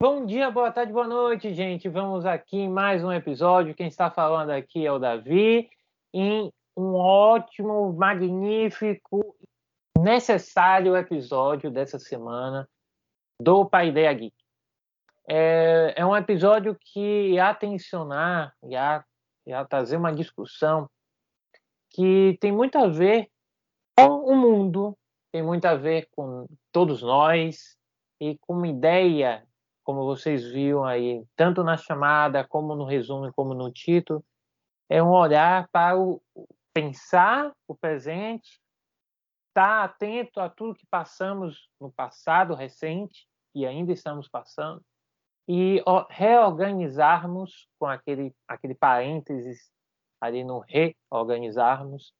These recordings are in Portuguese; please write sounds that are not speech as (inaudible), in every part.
Bom dia, boa tarde, boa noite, gente. Vamos aqui em mais um episódio. Quem está falando aqui é o Davi, em um ótimo, magnífico, necessário episódio dessa semana do Pai Ideia Geek. É, é um episódio que ia atencionar, ia, ia trazer uma discussão que tem muito a ver com o mundo, tem muito a ver com todos nós e com uma ideia, como vocês viram aí, tanto na chamada, como no resumo, como no título, é um olhar para o pensar o presente, estar tá atento a tudo que passamos no passado recente e ainda estamos passando e reorganizarmos com aquele aquele parênteses ali no reorganizarmos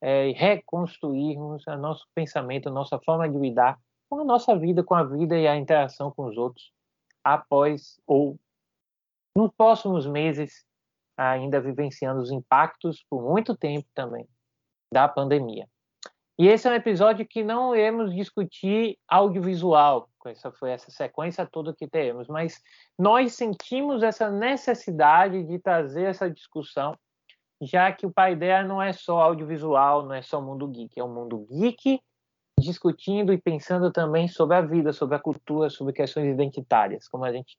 é, reconstruirmos o nosso pensamento, a nossa forma de lidar com a nossa vida, com a vida e a interação com os outros após ou nos próximos meses ainda vivenciando os impactos por muito tempo também da pandemia. E esse é um episódio que não iremos discutir audiovisual, essa foi essa sequência toda que teremos, mas nós sentimos essa necessidade de trazer essa discussão já que o pai dela não é só audiovisual, não é só mundo geek, é um mundo geek discutindo e pensando também sobre a vida, sobre a cultura, sobre questões identitárias, como a gente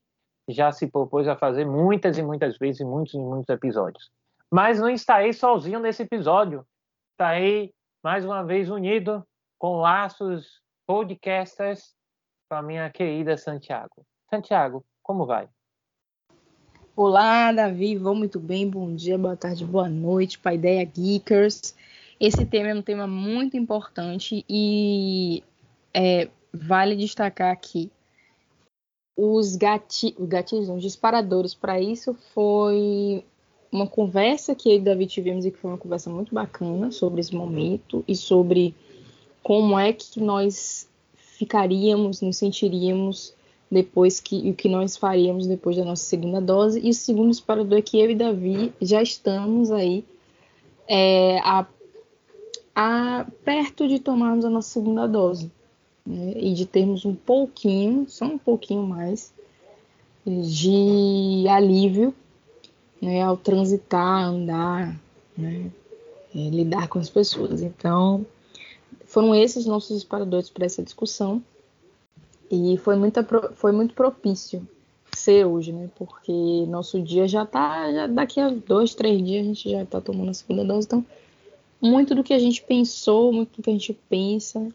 já se propôs a fazer muitas e muitas vezes, em muitos e muitos episódios. Mas não estarei sozinho nesse episódio. Estarei mais uma vez unido com laços podcasters com a minha querida Santiago. Santiago, como vai? Olá, Davi, vou muito bem. Bom dia, boa tarde, boa noite para Ideia Geekers. Esse tema é um tema muito importante e é, vale destacar aqui os, gati os gatilhos, os disparadores para isso foi uma conversa que eu e o Davi tivemos e que foi uma conversa muito bacana sobre esse momento e sobre como é que nós ficaríamos, nos sentiríamos depois que o que nós faríamos depois da nossa segunda dose. E o segundo disparador é que eu e Davi já estamos aí é, a, a, perto de tomarmos a nossa segunda dose. Né, e de termos um pouquinho, só um pouquinho mais, de alívio né, ao transitar, andar, né, é, lidar com as pessoas. Então, foram esses nossos disparadores para essa discussão. E foi, foi muito propício ser hoje, né? Porque nosso dia já tá. Já daqui a dois, três dias a gente já tá tomando a segunda dose. Então, muito do que a gente pensou, muito do que a gente pensa,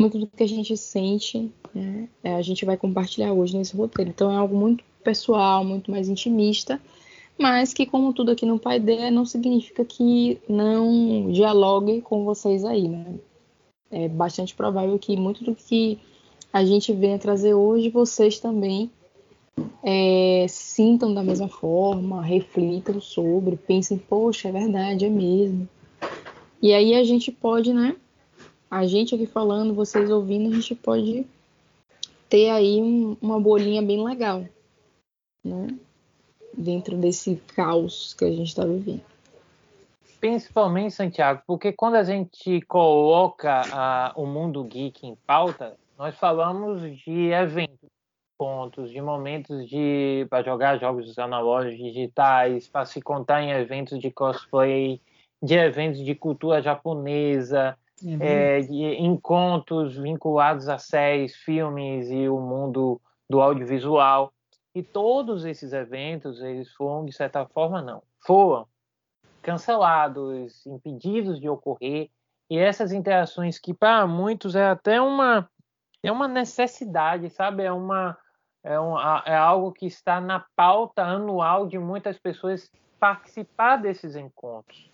muito do que a gente sente, né? É, a gente vai compartilhar hoje nesse roteiro. Então é algo muito pessoal, muito mais intimista, mas que, como tudo aqui no Pai Dele, não significa que não dialogue com vocês aí, né? É bastante provável que muito do que a gente venha trazer hoje, vocês também é, sintam da mesma forma, reflitam sobre, pensem, poxa, é verdade, é mesmo. E aí a gente pode, né? A gente aqui falando, vocês ouvindo, a gente pode ter aí um, uma bolinha bem legal, né? Dentro desse caos que a gente está vivendo. Principalmente, Santiago, porque quando a gente coloca uh, o mundo geek em pauta, nós falamos de eventos, pontos, de momentos de para jogar jogos analógicos digitais, para se contar em eventos de cosplay, de eventos de cultura japonesa, uhum. é, de encontros vinculados a séries, filmes e o mundo do audiovisual. E todos esses eventos, eles foram, de certa forma, não, foram cancelados, impedidos de ocorrer. E essas interações que para muitos é até uma é uma necessidade, sabe? É uma é, um, é algo que está na pauta anual de muitas pessoas participar desses encontros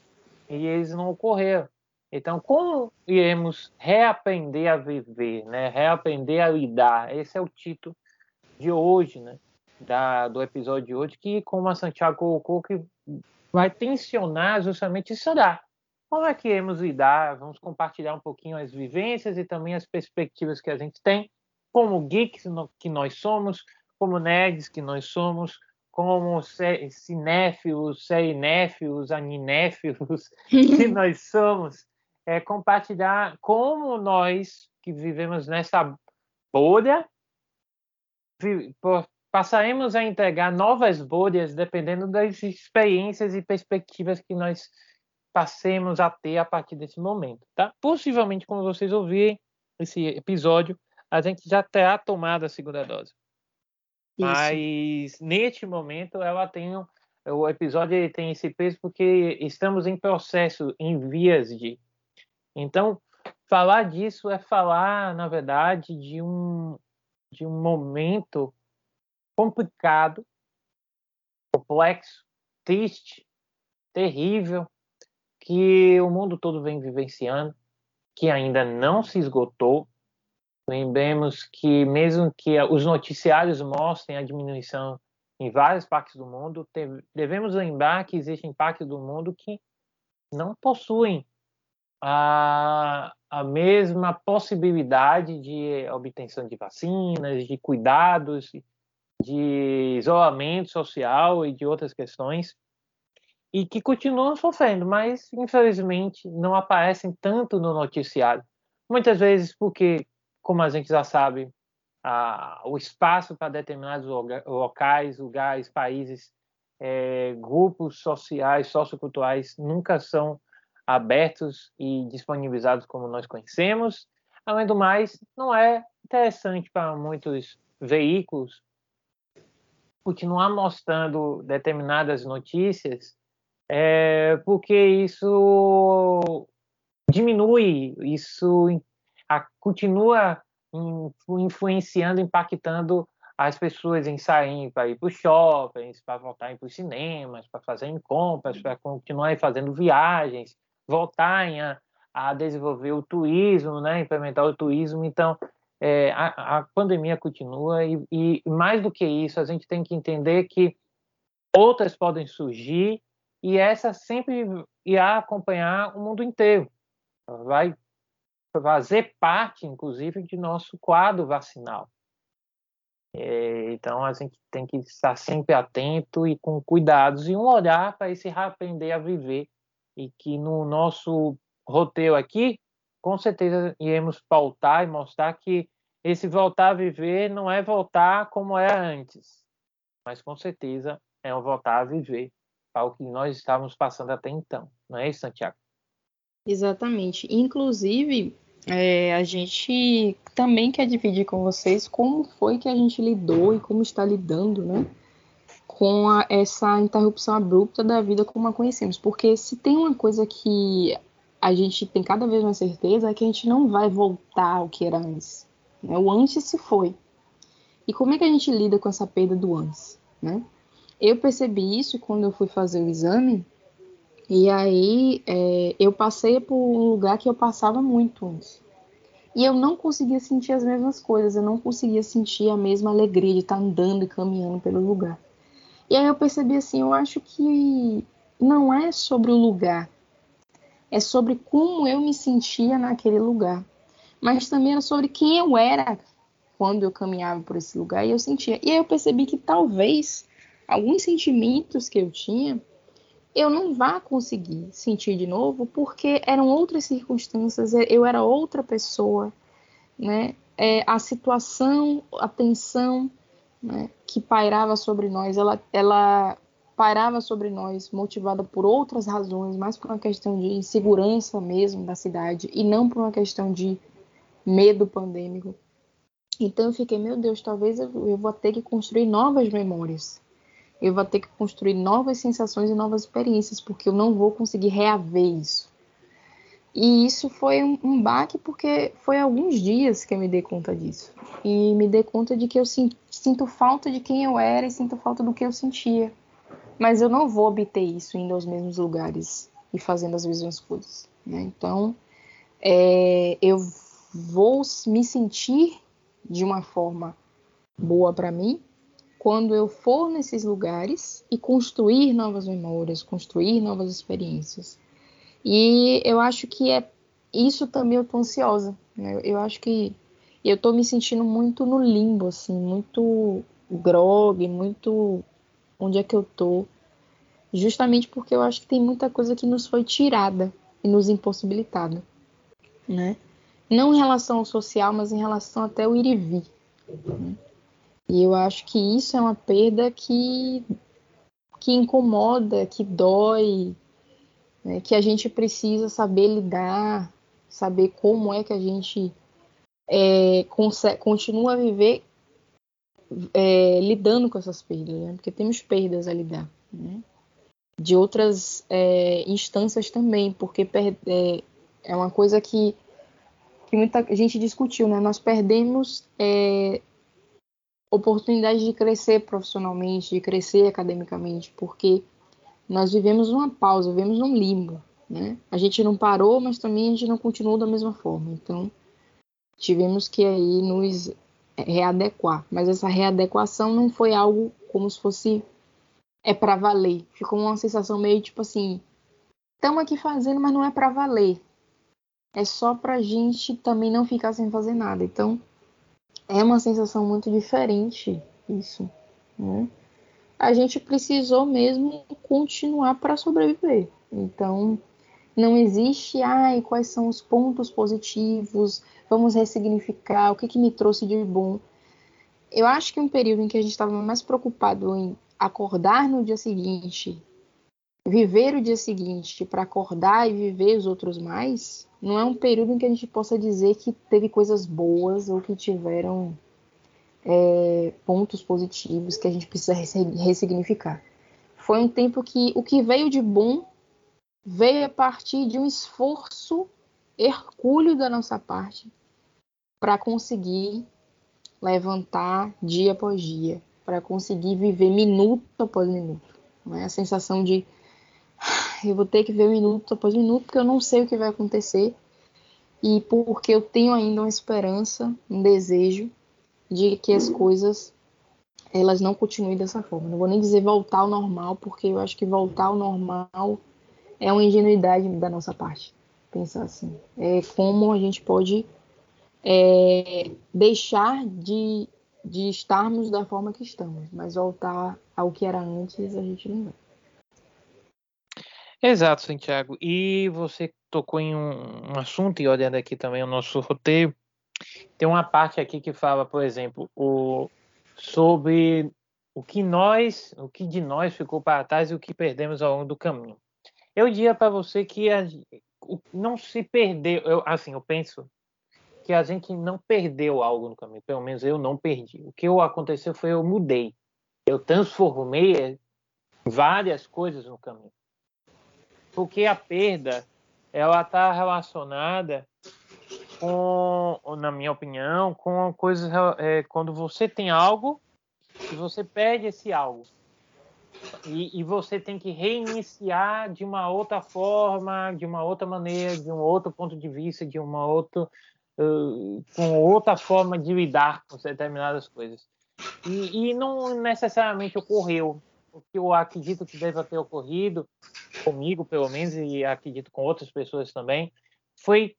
e eles não ocorreram. Então, como iremos reaprender a viver, né? Reaprender a lidar? Esse é o título de hoje, né? Da, do episódio de hoje, que, como a Santiago colocou, que vai tensionar justamente isso dá. Como é que iremos lidar? Vamos compartilhar um pouquinho as vivências e também as perspectivas que a gente tem, como geeks que nós somos, como nerds que nós somos, como cinéfilos, serinéfilos, animéfilos (laughs) que nós somos, é compartilhar como nós que vivemos nessa bolha passaremos a entregar novas bolhas dependendo das experiências e perspectivas que nós passemos a ter a partir desse momento, tá? Possivelmente, quando vocês ouvirem esse episódio, a gente já terá tomado a segunda dose. Isso. Mas neste momento ela tem o episódio tem esse peso porque estamos em processo, em vias de. Então, falar disso é falar, na verdade, de um de um momento complicado, complexo, triste, terrível que o mundo todo vem vivenciando, que ainda não se esgotou, Lembremos que, mesmo que os noticiários mostrem a diminuição em várias partes do mundo, devemos lembrar que existem partes do mundo que não possuem a, a mesma possibilidade de obtenção de vacinas, de cuidados, de isolamento social e de outras questões, e que continuam sofrendo, mas infelizmente não aparecem tanto no noticiário. Muitas vezes porque como a gente já sabe, a, o espaço para determinados locais, lugares, países, é, grupos sociais, socioculturais nunca são abertos e disponibilizados como nós conhecemos. Além do mais, não é interessante para muitos veículos continuar mostrando determinadas notícias, é, porque isso diminui, isso a, continua influenciando, impactando as pessoas em sair para ir para os shoppings, para voltarem para os cinemas, para fazerem compras, para continuarem fazendo viagens, voltarem a, a desenvolver o turismo, né, implementar o turismo. Então, é, a, a, pandemia continua e, e, mais do que isso, a gente tem que entender que outras podem surgir e essa sempre irá acompanhar o mundo inteiro. Vai fazer parte, inclusive, de nosso quadro vacinal. É, então, a gente tem que estar sempre atento e com cuidados e um olhar para esse aprender a viver e que no nosso roteiro aqui, com certeza iremos pautar e mostrar que esse voltar a viver não é voltar como era antes, mas com certeza é um voltar a viver para o que nós estávamos passando até então. Não é isso, Santiago? Exatamente. Inclusive, é, a gente também quer dividir com vocês como foi que a gente lidou e como está lidando, né? Com a, essa interrupção abrupta da vida como a conhecemos. Porque se tem uma coisa que a gente tem cada vez mais certeza que a gente não vai voltar ao que era antes. Né? O antes se foi. E como é que a gente lida com essa perda do antes? Né? Eu percebi isso quando eu fui fazer o exame e aí é, eu passei por um lugar que eu passava muito antes. E eu não conseguia sentir as mesmas coisas, eu não conseguia sentir a mesma alegria de estar andando e caminhando pelo lugar. E aí eu percebi assim, eu acho que não é sobre o lugar, é sobre como eu me sentia naquele lugar. Mas também era sobre quem eu era quando eu caminhava por esse lugar e eu sentia. E aí eu percebi que talvez alguns sentimentos que eu tinha eu não vá conseguir sentir de novo, porque eram outras circunstâncias, eu era outra pessoa, né? É, a situação, a tensão né, que pairava sobre nós, ela, ela pairava sobre nós motivada por outras razões, mais por uma questão de insegurança mesmo da cidade e não por uma questão de medo pandêmico. Então eu fiquei, meu Deus, talvez eu, eu vou ter que construir novas memórias eu vou ter que construir novas sensações e novas experiências, porque eu não vou conseguir reaver isso. E isso foi um, um baque porque foi alguns dias que eu me dei conta disso. E me dei conta de que eu sinto falta de quem eu era e sinto falta do que eu sentia. Mas eu não vou obter isso indo aos mesmos lugares e fazendo as mesmas coisas. Né? Então, é, eu vou me sentir de uma forma boa para mim, quando eu for nesses lugares e construir novas memórias, construir novas experiências. E eu acho que é isso também eu tô ansiosa. Né? Eu acho que eu tô me sentindo muito no limbo, assim, muito grog, muito onde é que eu tô, justamente porque eu acho que tem muita coisa que nos foi tirada e nos impossibilitada, né? Não em relação ao social, mas em relação até ao ir e vir. Né? E eu acho que isso é uma perda que, que incomoda, que dói, né? que a gente precisa saber lidar, saber como é que a gente é, continua a viver é, lidando com essas perdas, né? porque temos perdas a lidar. Né? De outras é, instâncias também, porque é, é uma coisa que que muita gente discutiu, né? Nós perdemos é, oportunidade de crescer profissionalmente, de crescer academicamente, porque nós vivemos uma pausa, vivemos um limbo, né? A gente não parou, mas também a gente não continuou da mesma forma. Então, tivemos que aí nos readequar. Mas essa readequação não foi algo como se fosse é para valer. Ficou uma sensação meio tipo assim, estamos aqui fazendo, mas não é para valer é só pra gente também não ficar sem fazer nada. Então, é uma sensação muito diferente isso, né? A gente precisou mesmo continuar para sobreviver. Então, não existe, ai, quais são os pontos positivos, vamos ressignificar, o que, que me trouxe de bom. Eu acho que um período em que a gente estava mais preocupado em acordar no dia seguinte, viver o dia seguinte para acordar e viver os outros mais, não é um período em que a gente possa dizer que teve coisas boas ou que tiveram é, pontos positivos que a gente precisa ressignificar. Foi um tempo que o que veio de bom veio a partir de um esforço hercúleo da nossa parte para conseguir levantar dia após dia, para conseguir viver minuto após minuto. Não é a sensação de eu vou ter que ver minuto após minuto, porque eu não sei o que vai acontecer e porque eu tenho ainda uma esperança, um desejo de que as coisas elas não continuem dessa forma. Não vou nem dizer voltar ao normal, porque eu acho que voltar ao normal é uma ingenuidade da nossa parte. Pensar assim, é como a gente pode é, deixar de, de estarmos da forma que estamos, mas voltar ao que era antes a gente não vai. Exato, Santiago. E você tocou em um, um, assunto, e olhando aqui também o nosso (laughs) roteiro, tem uma parte aqui que fala, por exemplo, o, sobre o que nós, o que de nós ficou para trás e o que perdemos ao longo do caminho. Eu diria para você que a, não se perdeu, eu, assim, eu penso que a gente não perdeu algo no caminho, pelo menos eu não perdi. O que aconteceu foi eu mudei, eu transformei várias coisas no caminho porque a perda ela está relacionada com, na minha opinião, com coisas é, quando você tem algo e você perde esse algo e, e, você tem que reiniciar de uma outra forma, de uma outra maneira, de um outro ponto de vista, de uma outra uh, com outra forma de lidar com determinadas coisas. E, e não necessariamente ocorreu o que eu acredito que deve ter ocorrido comigo, pelo menos, e acredito com outras pessoas também, foi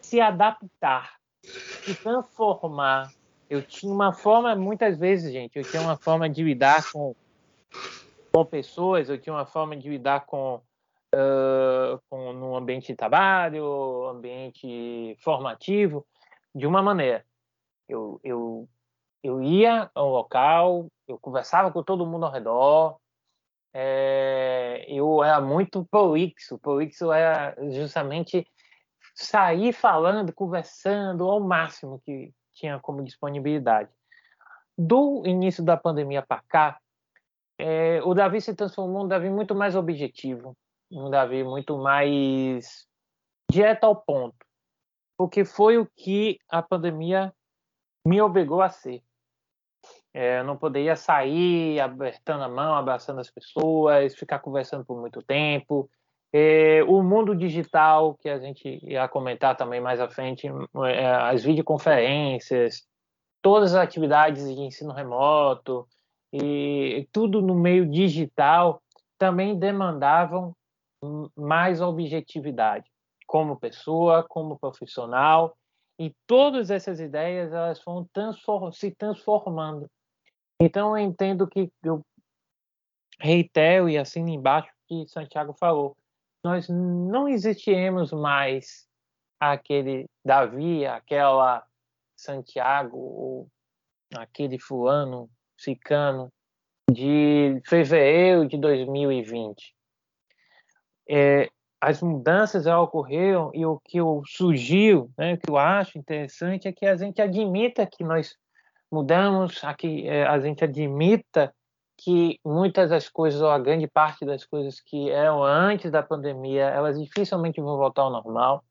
se adaptar, se transformar. Eu tinha uma forma, muitas vezes, gente, eu tinha uma forma de lidar com, com pessoas, eu tinha uma forma de lidar com, uh, com no ambiente de trabalho, ambiente formativo, de uma maneira. Eu, eu, eu ia ao local, eu conversava com todo mundo ao redor, é, eu era muito prolixo. Prolixo era justamente sair falando, conversando ao máximo que tinha como disponibilidade. Do início da pandemia para cá, é, o Davi se transformou um Davi muito mais objetivo, um Davi muito mais direto ao ponto, porque foi o que a pandemia me obrigou a ser. É, eu não poderia sair apertando a mão, abraçando as pessoas, ficar conversando por muito tempo. É, o mundo digital, que a gente ia comentar também mais à frente, é, as videoconferências, todas as atividades de ensino remoto e tudo no meio digital também demandavam mais objetividade como pessoa, como profissional, e todas essas ideias elas foram transform se transformando Então eu entendo que eu reitero e assino embaixo que Santiago falou. Nós não existiremos mais aquele Davi, aquela Santiago, ou aquele fulano, cicano, de fevereiro de 2020. É, as mudanças já ocorreram e o que eu sugiro, né, o que eu acho interessante é que a gente admita que nós mudamos, aqui é, a gente admita que muitas das coisas, ou a grande parte das coisas que eram antes da pandemia, elas dificilmente vão voltar ao normal.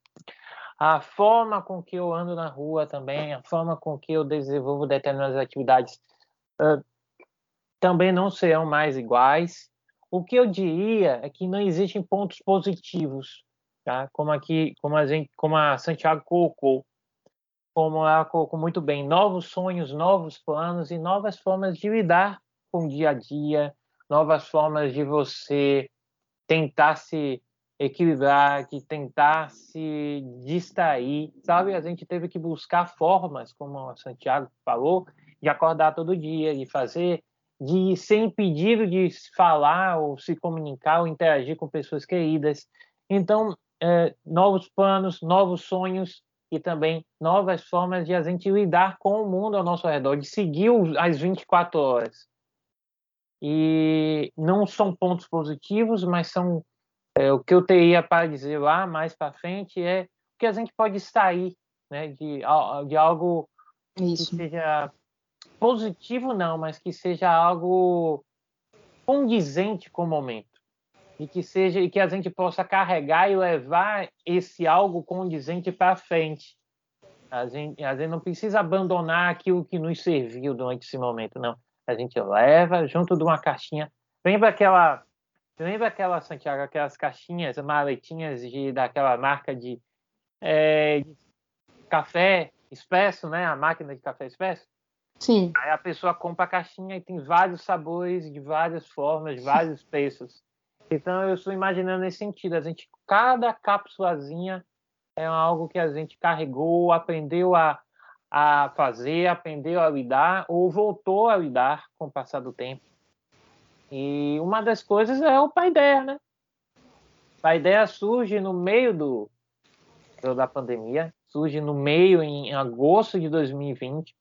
A forma com que eu ando na rua também, a forma com que eu desenvolvo determinadas atividades uh, também não serão mais iguais. O que eu diria é que não existem pontos positivos, tá? Como aqui, como a gente, como a Santiago colocou, como ela colocou muito bem, novos sonhos, novos planos e novas formas de lidar com o dia a dia, novas formas de você tentar se equilibrar, de tentar se distrair, sabe? A gente teve que buscar formas, como o Santiago falou, de acordar todo dia, de fazer, de ser impedido de falar ou se comunicar ou interagir com pessoas queridas. Então, é, novos planos, novos sonhos e também novas formas de a gente lidar com o mundo ao nosso redor, de seguir as 24 horas e não são pontos positivos, mas são é, o que eu teria para dizer lá mais para frente é o que a gente pode extrair né, de, de algo Isso. que seja positivo não, mas que seja algo condizente com o momento e que seja e que a gente possa carregar e levar esse algo condizente para frente. A gente, a gente não precisa abandonar aquilo que nos serviu durante esse momento, não a gente leva junto de uma caixinha. Lembra aquela, lembra aquela Santiago, aquelas caixinhas, maletinhas de daquela marca de, é, de café expresso, né? A máquina de café expresso. Sim. Aí a pessoa compra a caixinha e tem vários sabores, de várias formas, vários (laughs) preços. Então eu estou imaginando nesse sentido. A gente, cada cápsulazinha é algo que a gente carregou, aprendeu a a fazer, aprendeu a lidar ou voltou a lidar com o passar do tempo. E uma das coisas é o Paideia, né? O Paideia surge no meio do, da pandemia, surge no meio em agosto de 2020.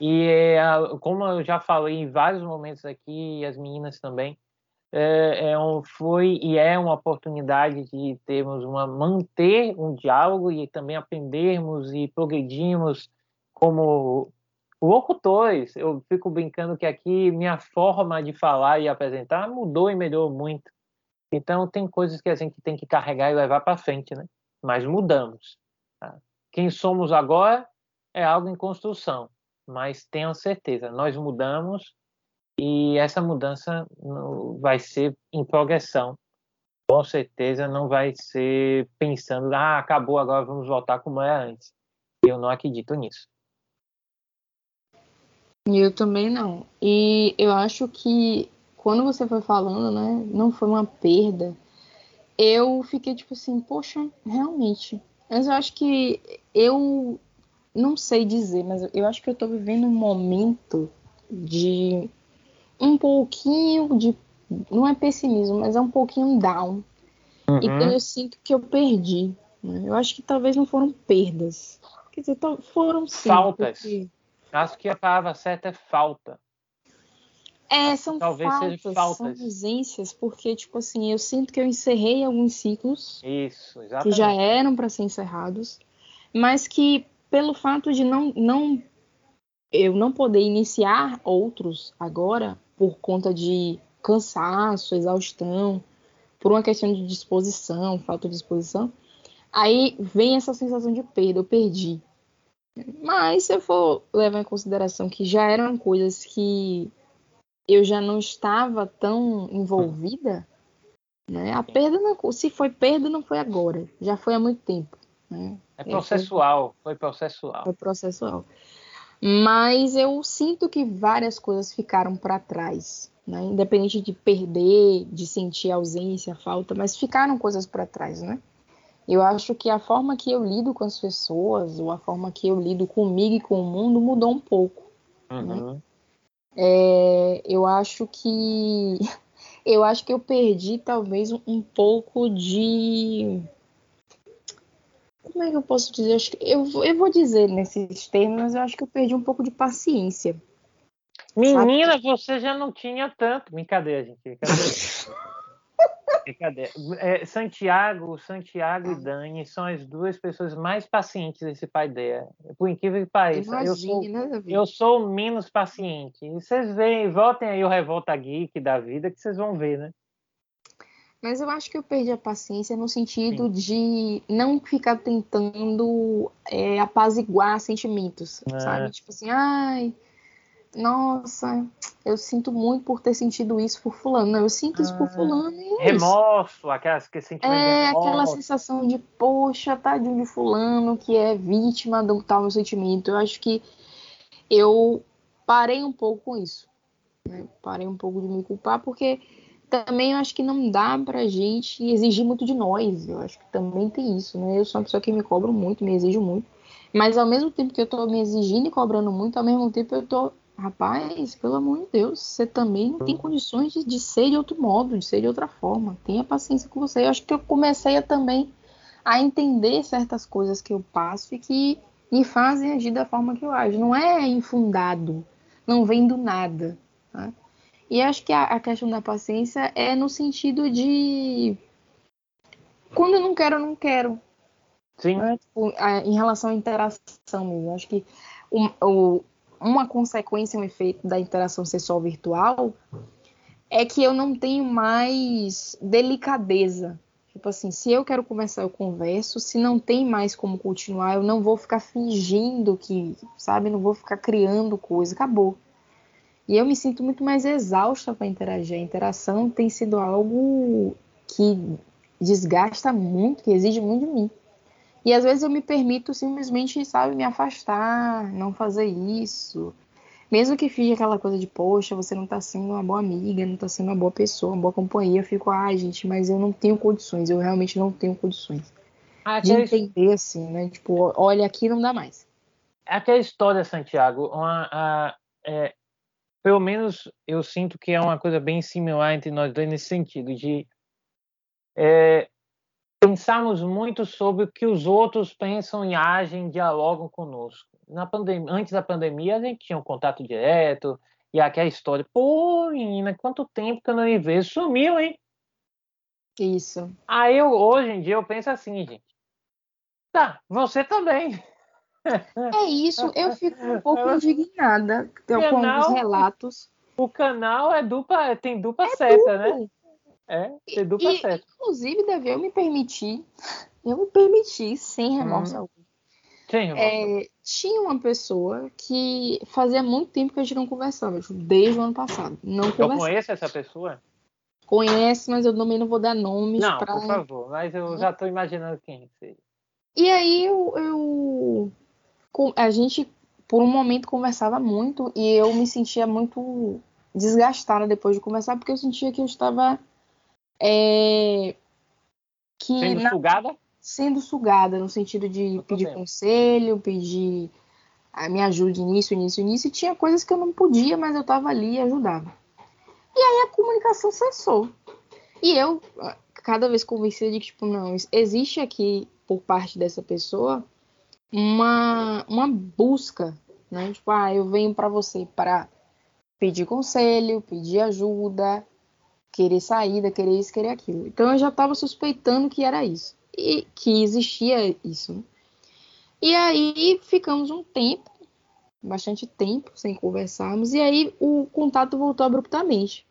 E como eu já falei em vários momentos aqui, e as meninas também, é, é um, foi e é uma oportunidade de termos uma manter um diálogo e também aprendermos e progredirmos como locutores, eu fico brincando que aqui minha forma de falar e apresentar mudou e melhorou muito. Então tem coisas que a gente tem que carregar e levar para frente, né? Mas mudamos. Tá? Quem somos agora é algo em construção, mas tenham certeza, nós mudamos e essa mudança vai ser em progressão. Com certeza não vai ser pensando, ah, acabou, agora vamos voltar como era antes. Eu não acredito nisso. Eu também não. E eu acho que quando você foi falando, né, não foi uma perda. Eu fiquei tipo assim, poxa, realmente. Mas eu acho que eu não sei dizer, mas eu acho que eu tô vivendo um momento de um pouquinho de não é pessimismo, mas é um pouquinho down. Uhum. Então eu sinto que eu perdi. Né? Eu acho que talvez não foram perdas. Quer dizer, foram sim. Faltas. Porque Acho que a palavra certa é falta. É, são Talvez faltas, faltas. são ausências, porque, tipo assim, eu sinto que eu encerrei alguns ciclos Isso, que já eram para ser encerrados, mas que pelo fato de não, não eu não poder iniciar outros agora, por conta de cansaço, exaustão, por uma questão de disposição, falta de disposição, aí vem essa sensação de perda, eu perdi. Mas se eu for levar em consideração que já eram coisas que eu já não estava tão envolvida, né? A perda não, se foi perda não foi agora, já foi há muito tempo. Né? É processual, foi processual. Foi processual. Mas eu sinto que várias coisas ficaram para trás, né? Independente de perder, de sentir ausência, falta, mas ficaram coisas para trás, né? Eu acho que a forma que eu lido com as pessoas, ou a forma que eu lido comigo e com o mundo mudou um pouco. Né? Uhum. Né? É, eu acho que (laughs) eu acho que eu perdi talvez um pouco de como é que eu posso dizer? Eu, eu vou dizer nesses termos, mas eu acho que eu perdi um pouco de paciência. Menina, sabe? você já não tinha tanto. Brincadeira, gente. Brincadeira. (laughs) Brincadeira. É, Santiago, Santiago e Dani são as duas pessoas mais pacientes desse pai dela. Por incrível que pareça. eu, sou, eu sou menos paciente. E vocês veem, voltem aí o Revolta Geek da vida, que vocês vão ver, né? Mas eu acho que eu perdi a paciência no sentido Sim. de não ficar tentando é, apaziguar sentimentos, é. sabe? Tipo assim, ai, nossa, eu sinto muito por ter sentido isso por fulano. Não, eu sinto isso por ah, fulano e é Remorso, aquela, aquele sentimento É, aquela sensação de, poxa, tadinho de fulano que é vítima do tal meu sentimento. Eu acho que eu parei um pouco com isso. Né? Parei um pouco de me culpar, porque também eu acho que não dá pra gente exigir muito de nós. Eu acho que também tem isso, né? Eu sou uma pessoa que me cobro muito, me exijo muito. Mas ao mesmo tempo que eu tô me exigindo e cobrando muito, ao mesmo tempo eu tô, rapaz, pelo amor de Deus, você também não tem condições de, de ser de outro modo, de ser de outra forma. Tenha paciência com você. Eu acho que eu comecei a também a entender certas coisas que eu passo e que me fazem agir da forma que eu ajo. Não é infundado, não vem do nada. Tá? E acho que a, a questão da paciência é no sentido de quando eu não quero, eu não quero. Sim. Né? Tipo, a, em relação à interação mesmo. Acho que o, o, uma consequência, um efeito da interação sexual virtual é que eu não tenho mais delicadeza. Tipo assim, se eu quero conversar, eu converso. Se não tem mais como continuar, eu não vou ficar fingindo que, sabe? Não vou ficar criando coisa. Acabou. E eu me sinto muito mais exausta para interagir. A interação tem sido algo que desgasta muito, que exige muito de mim. E às vezes eu me permito simplesmente, sabe, me afastar, não fazer isso. Mesmo que fique aquela coisa de, poxa, você não tá sendo uma boa amiga, não tá sendo uma boa pessoa, uma boa companhia, eu fico, ah, gente, mas eu não tenho condições, eu realmente não tenho condições. Ah, de entender, assim, né? Tipo, olha, aqui não dá mais. Aquela história, Santiago, uma, a, é, pelo menos eu sinto que é uma coisa bem similar entre nós dois nesse sentido de é, pensarmos muito sobre o que os outros pensam e agem, dialogam conosco. Na pandemia, antes da pandemia a gente tinha um contato direto e aquela história, pô, menina, quanto tempo que eu não me vejo, sumiu, hein? Isso. Aí eu, hoje em dia eu penso assim, gente. Tá, você também. É isso, eu fico um pouco indignada com canal, alguns relatos. O canal é dupla, tem dupla é seta, né? né? É, tem dupla e, seta. Inclusive, deve eu me permitir, eu me permiti, sem remorso hum. algum. Remorso. É, tinha uma pessoa que fazia muito tempo que a gente não conversava, desde o ano passado. Não eu conheço essa pessoa? Conhece, mas eu também não vou dar nomes. Não, pra... por favor, mas eu já estou imaginando quem seja. E aí eu, eu a gente por um momento conversava muito e eu me sentia muito desgastada depois de conversar porque eu sentia que eu estava é, que sendo na, sugada? Sendo sugada no sentido de pedir conselho pedir a me ajude nisso nisso nisso e tinha coisas que eu não podia mas eu estava ali e ajudava. E aí a comunicação cessou. E eu cada vez convencida de que tipo não existe aqui por parte dessa pessoa uma, uma busca, né? Tipo, ah, eu venho para você para pedir conselho, pedir ajuda, querer saída, querer isso, querer aquilo. Então eu já estava suspeitando que era isso e que existia isso. E aí ficamos um tempo, bastante tempo sem conversarmos e aí o contato voltou abruptamente.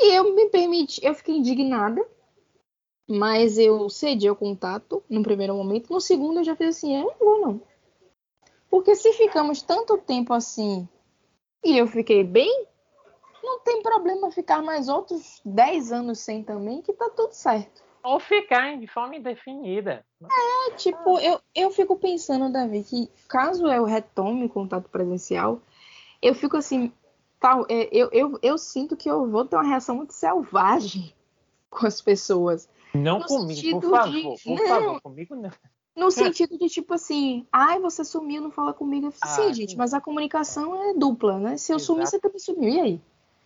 E eu me permiti, eu fiquei indignada mas eu cedi ao contato no primeiro momento. No segundo, eu já fiz assim: eu não vou, não. Porque se ficamos tanto tempo assim e eu fiquei bem, não tem problema ficar mais outros 10 anos sem também, que tá tudo certo. Ou ficar de forma indefinida. É, tipo, eu, eu fico pensando, Davi, que caso eu retome o contato presencial, eu fico assim, tal, é, eu, eu, eu sinto que eu vou ter uma reação muito selvagem (laughs) com as pessoas. Não no comigo, por favor, de... por não. favor, comigo não. No sentido de tipo assim, ai, você sumiu, não fala comigo. Ah, sim, gente, mas a comunicação é dupla, né? Se eu sumir, Exato. você também sumiu. E aí?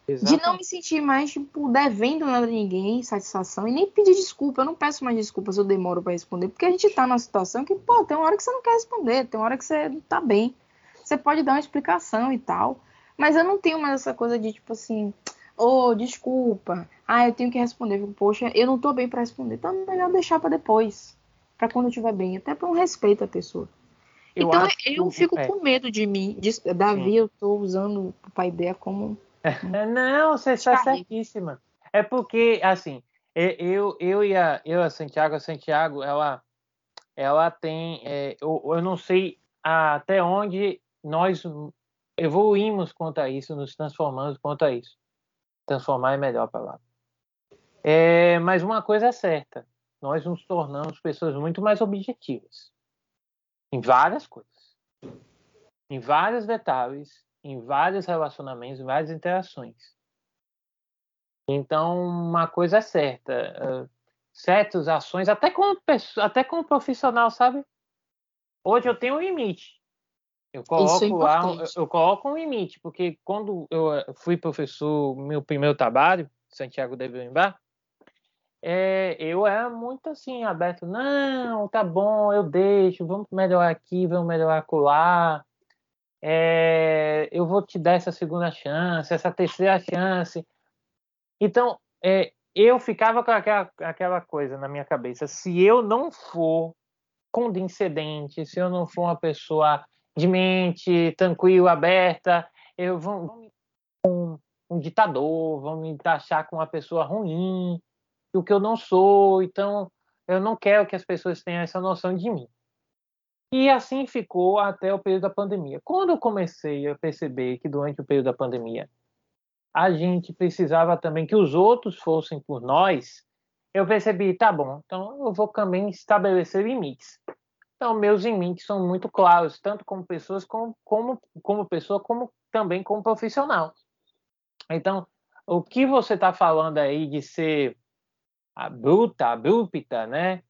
De não me sentir mais, tipo, devendo nada a ninguém, satisfação, e nem pedir desculpa. Eu não peço mais desculpas eu demoro pra responder, porque a gente tá numa situação que, pô, tem uma hora que você não quer responder, tem uma hora que você não tá bem. Você pode dar uma explicação e tal. Mas eu não tenho mais essa coisa de, tipo assim, ô, desculpa, ah, eu tenho que responder. Eu Poxa, eu não tô bem pra responder. Então é melhor deixar pra depois, pra quando eu estiver bem, até por um respeito à pessoa. Eu então eu que- fico é. com medo de mim. de- Davi, eu tô usando o pai ideia como (laughs) Não, você está certíssima. É porque, assim, eu, eu e a, eu, a Santiago, a Santiago, ela, ela tem, é, eu, eu não sei até onde nós evoluímos quanto a isso, nos transformamos quanto a isso. Transformar é a melhor palavra. É, mas uma coisa é certa, nós nos tornamos pessoas muito mais objetivas em várias coisas, em vários detalhes, em vários relacionamentos, em várias interações. Então, uma coisa é certa, eh, certas ações, até pessoa, até como profissional, sabe? Hoje eu tenho um limite. Eu coloco lá, um- eu, coloco um limite, porque quando eu eh, fui professor, meu primeiro trabalho, Santiago deve lembrar, é, eu era muito assim, aberto, não, tá bom, eu deixo, vamos melhorar aqui, vamos melhorar acolá, é, eu vou te dar essa segunda chance, essa terceira chance. Então, é, eu ficava com aquela, aquela coisa na minha cabeça, se eu não for condescendente, se eu não for uma pessoa de mente tranquila, aberta, eu vou, vou me um, um ditador, vão me taxar como uma pessoa ruim, o que eu não sou, então eu não quero que as pessoas tenham essa noção de mim. E assim ficou até o período da pandemia. Quando eu comecei a perceber que durante o período da pandemia a gente precisava também que os outros fossem por nós, eu percebi, tá bom, então eu vou também estabelecer limites. Então, meus limites são muito claros, tanto como pessoas, como, como, como pessoa, como também como profissional. Então, o que você está falando aí de ser abrupta, abrupta, né?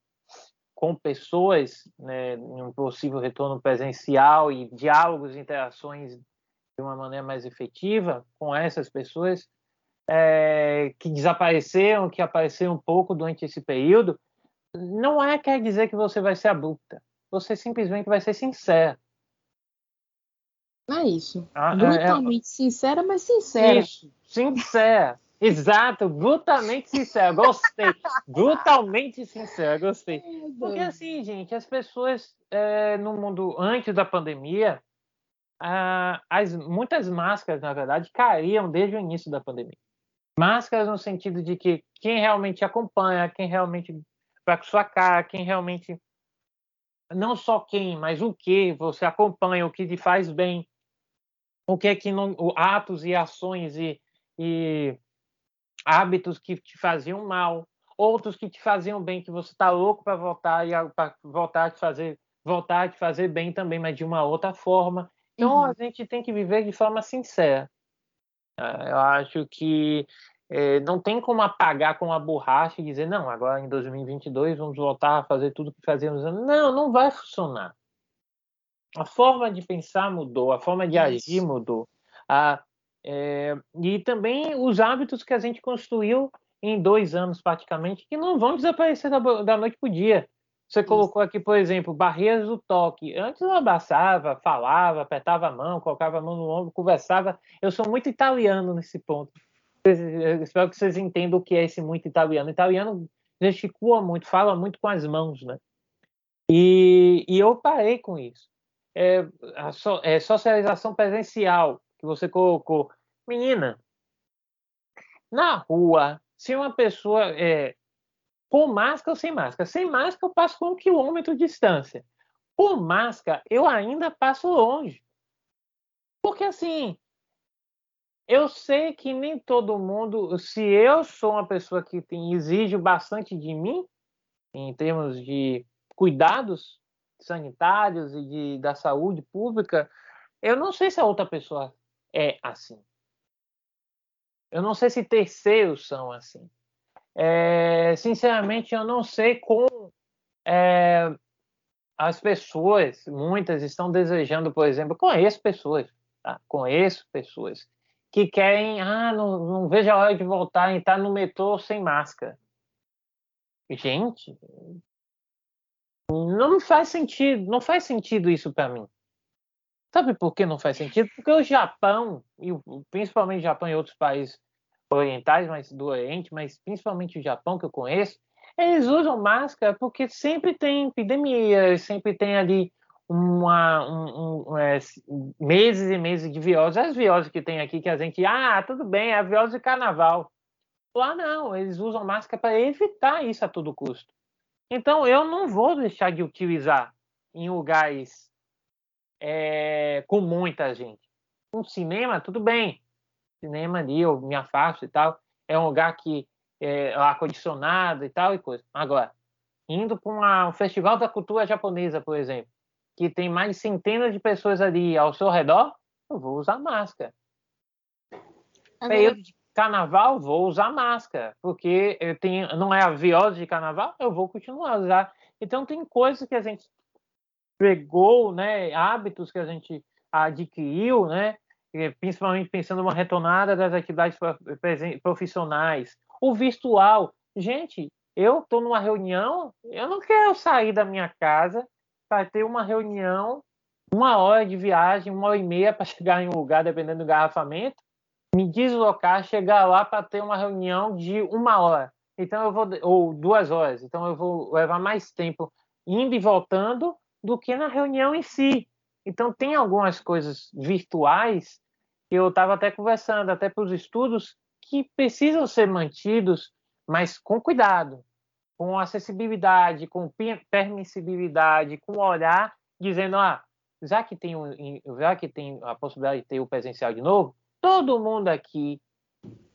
Com pessoas né, em um possível retorno presencial e diálogos, interações de uma maneira mais efetiva com essas pessoas é, que desapareceram, que apareceram um pouco durante esse período, não é quer dizer que você vai ser abrupta. Você simplesmente vai ser sincera. É isso. Ah, é- Brutalmente sincera, mas sincera. Isso, sincera. Exato, brutalmente sincera. Gostei. Brutalmente sincera, gostei. Porque assim, gente, as pessoas é, no mundo antes da pandemia, ah, as, muitas máscaras, na verdade, caíam desde o início da pandemia. Máscaras no sentido de que quem realmente acompanha, quem realmente vai com sua cara, quem realmente não só quem, mas o que você acompanha, o que te faz bem, o que é que não, atos e ações e, e hábitos que te faziam mal, outros que te faziam bem, que você está louco para voltar e para voltar a te fazer voltar a te fazer bem também, mas de uma outra forma. Então Uhum. a gente tem que viver de forma sincera. Ah, Eu acho que eh, não tem como apagar com a borracha e dizer não, agora em 2022 vamos voltar a fazer tudo que fazíamos. antes." Não, não vai funcionar. A forma de pensar mudou, a forma de agir mudou. A, é, e também os hábitos que a gente construiu em dois anos praticamente, que não vão desaparecer da, da noite para o dia. Você colocou aqui, por exemplo, barreiras do toque. Antes eu abraçava, falava, apertava a mão, colocava a mão no ombro, conversava. Eu sou muito italiano nesse ponto. Eu espero que vocês entendam o que é esse muito italiano. O italiano gesticula muito, fala muito com as mãos, né? E, e eu parei com isso. É, so, é, socialização presencial que você colocou. Menina, na rua, se uma pessoa é, com máscara ou sem máscara, sem máscara eu passo um quilômetro de distância. Com máscara eu ainda passo longe. Porque assim, eu sei que nem todo mundo, se eu sou uma pessoa que tem, exige bastante de mim, em termos de cuidados sanitários e de, da saúde pública, eu não sei se a outra pessoa é assim. Eu não sei se terceiros são assim. É, sinceramente, eu não sei como é, as pessoas, muitas estão desejando, por exemplo, conheço pessoas, tá? conheço pessoas que querem, ah, não, não vejo a hora de voltar e estar no metrô sem máscara. Gente, não faz sentido, não faz sentido isso para mim. Sabe por que não faz sentido? Porque o Japão, e principalmente o Japão e outros países orientais, mas do Oriente, mas principalmente o Japão que eu conheço, eles usam máscara porque sempre tem epidemia, sempre tem ali uma, um, um, é, meses e meses de virose. As viroses que tem aqui que a gente, ah, tudo bem, é a virose de carnaval. Lá não, eles usam máscara para evitar isso a todo custo. Então eu não vou deixar de utilizar em lugares é, com muita gente. Um cinema, tudo bem. Cinema ali, eu me afasto e tal. É um lugar que é ar-condicionado e tal e coisa. Agora, indo para um festival da cultura japonesa, por exemplo, que tem mais centenas de pessoas ali ao seu redor, eu vou usar máscara. Agora... Período de carnaval, vou usar máscara, porque eu tenho, não é a virose de carnaval, eu vou continuar a usar. Então, tem coisas que a gente pegou, né, hábitos que a gente adquiriu, né, principalmente pensando numa retomada das atividades profissionais, o virtual. Gente, eu estou numa reunião, eu não quero sair da minha casa para ter uma reunião, uma hora de viagem, uma hora e meia para chegar em um lugar, dependendo do engarrafamento, me deslocar, chegar lá para ter uma reunião de uma hora. Então eu vou, ou duas horas. Então eu vou levar mais tempo indo e voltando do que na reunião em si. Então tem algumas coisas virtuais que eu estava até conversando, até para os estudos, que precisam ser mantidos, mas com cuidado, com acessibilidade, com permissibilidade, com olhar, dizendo, ah, já que tem, já que tem a possibilidade de ter o presencial de novo, todo mundo aqui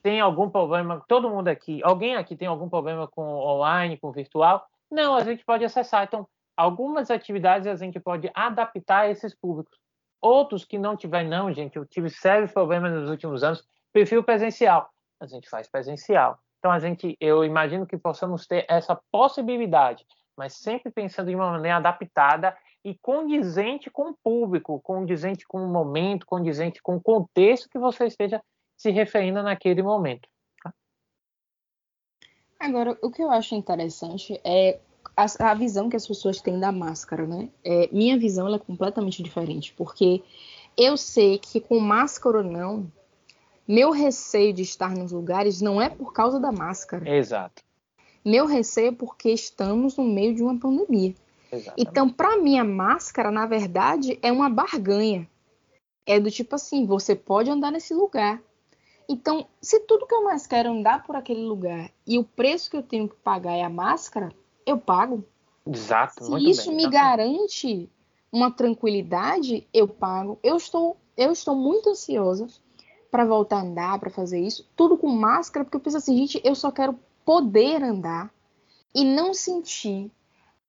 tem algum problema, todo mundo aqui, alguém aqui tem algum problema com online, com virtual? Não, a gente pode acessar. Então, algumas atividades a gente pode adaptar a esses públicos. Outros que não tiver, não, gente, eu tive sérios problemas nos últimos anos, prefiro presencial a gente faz presencial. Então a gente, eu imagino que possamos ter essa possibilidade, mas sempre pensando de uma maneira adaptada e condizente com o público, condizente com o momento, condizente com o contexto que você esteja se referindo naquele momento. Tá? Agora, o que eu acho interessante é a, a, visão que as pessoas têm da máscara, né? É, minha visão é completamente diferente, porque eu sei que com máscara ou não, meu receio de estar nos lugares não é por causa da máscara. Exato. Meu receio é porque estamos no meio de uma pandemia. Exatamente. Então, para mim, a máscara, na verdade, é uma barganha. É do tipo assim, você pode andar nesse lugar. Então, se tudo que eu mais quero é andar por aquele lugar e o preço que eu tenho que pagar é a máscara, eu pago. Exato. Se isso bem, me garante uma tranquilidade, eu pago. Eu estou, eu estou muito ansiosa para voltar a andar, para fazer isso, tudo com máscara, porque eu penso assim, gente, eu só quero poder andar e não sentir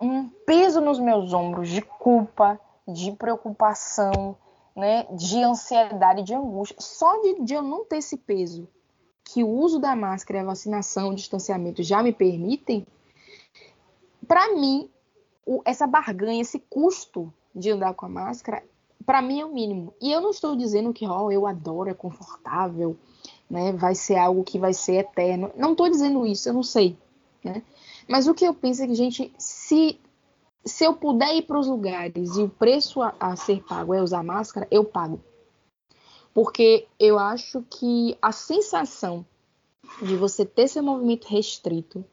um peso nos meus ombros de culpa, de preocupação, né, de ansiedade, de angústia. Só de, de eu não ter esse peso que o uso da máscara, a vacinação, o distanciamento já me permitem, para mim, o, essa barganha, esse custo de andar com a máscara para mim é o mínimo. E eu não estou dizendo que, ó, oh, eu adoro, é confortável, né? Vai ser algo que vai ser eterno. Não estou dizendo isso, eu não sei, né? Mas o que eu penso é que, gente, se se eu puder ir para os lugares e o preço a, a ser pago é usar máscara, eu pago. Porque eu acho que a sensação de você ter seu movimento restrito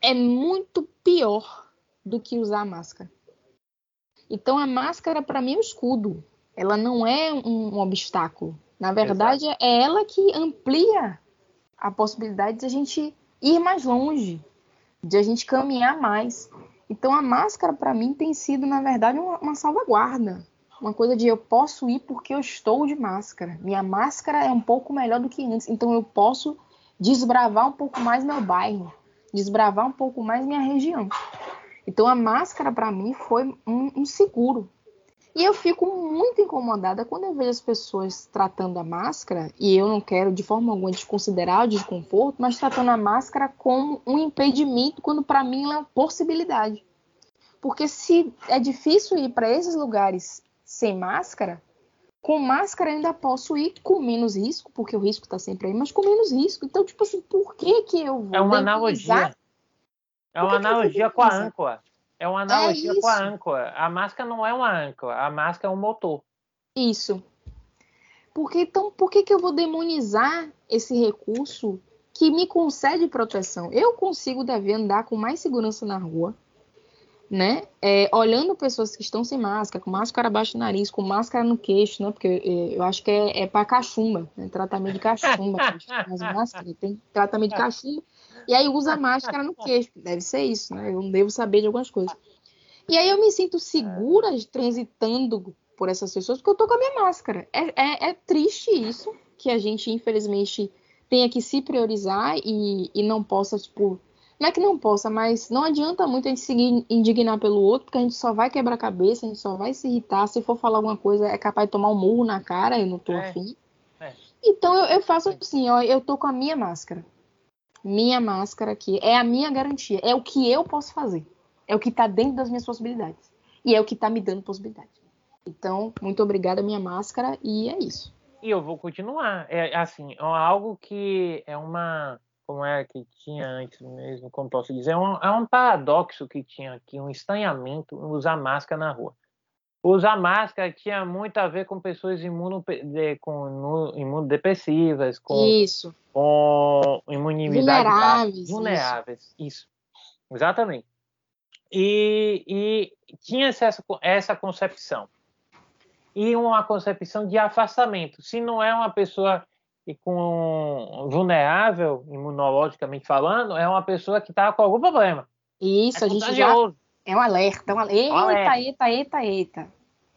é muito pior do que usar máscara. Então a máscara para mim é um escudo. Ela não é um, um obstáculo. Na verdade, Exato. é ela que amplia a possibilidade de a gente ir mais longe, de a gente caminhar mais. Então a máscara para mim tem sido, na verdade, uma, uma, salvaguarda. Uma coisa de eu posso ir porque eu estou de máscara. Minha máscara é um pouco melhor do que antes. Então eu posso desbravar um pouco mais meu bairro, desbravar um pouco mais minha região. Então a máscara para mim foi um, um, seguro. E eu fico muito incomodada quando eu vejo as pessoas tratando a máscara, e eu não quero de forma alguma desconsiderar o desconforto, mas tratando a máscara como um impedimento, quando para mim ela é uma possibilidade. Porque se é difícil ir para esses lugares sem máscara, com máscara ainda posso ir com menos risco, porque o risco está sempre aí, mas com menos risco. Então, tipo assim, por que que eu vou É uma analogia. É uma analogia com a âncora. É uma analogia é com a âncora. A máscara não é uma âncora, a máscara é um motor. Isso. Porque então, por que que eu vou demonizar esse recurso que me concede proteção? Eu consigo deve andar com mais segurança na rua né? É, olhando pessoas que estão sem máscara, com máscara abaixo do nariz, com máscara no queixo, né? Porque é, eu acho que é, é para cachumba, né? tratamento de cachumba. As máscaras, tem tratamento de cachumba. E aí usa máscara no queixo. Deve ser isso, né? Eu não devo saber de algumas coisas. E aí eu me sinto segura transitando por essas pessoas porque eu tô com a minha máscara. É, é, é triste isso, que a gente, infelizmente, tenha que se priorizar e, e não possa, tipo, não é que não possa, mas não adianta muito a gente seguir indignar pelo outro, porque a gente só vai quebrar a cabeça, a gente só vai se irritar. Se for falar alguma coisa, é capaz de tomar um murro na cara, eu não tô é. afim. É. Então eu, eu faço assim, ó, eu tô com a minha máscara. Minha máscara aqui é a minha garantia, é o que eu posso fazer. É o que tá dentro das minhas possibilidades. E é o que tá me dando possibilidade. Então, muito obrigada, minha máscara, e é isso. E eu vou continuar. É assim, é algo que é uma como é que tinha antes mesmo, como posso dizer, é um, é um paradoxo que tinha aqui, um estranhamento usar máscara na rua. Usar máscara tinha muito a ver com pessoas com imunodepressivas, com, isso. com imunidade vulneráveis, vulneráveis. Isso. isso. exatamente. E, e tinha essa, essa concepção. E uma concepção de afastamento. Se não é uma pessoa e com vulnerável, imunologicamente falando, é uma pessoa que está com algum problema. Isso, é a gente já é um alerta, um alerta. Eita, eita, eita, eita.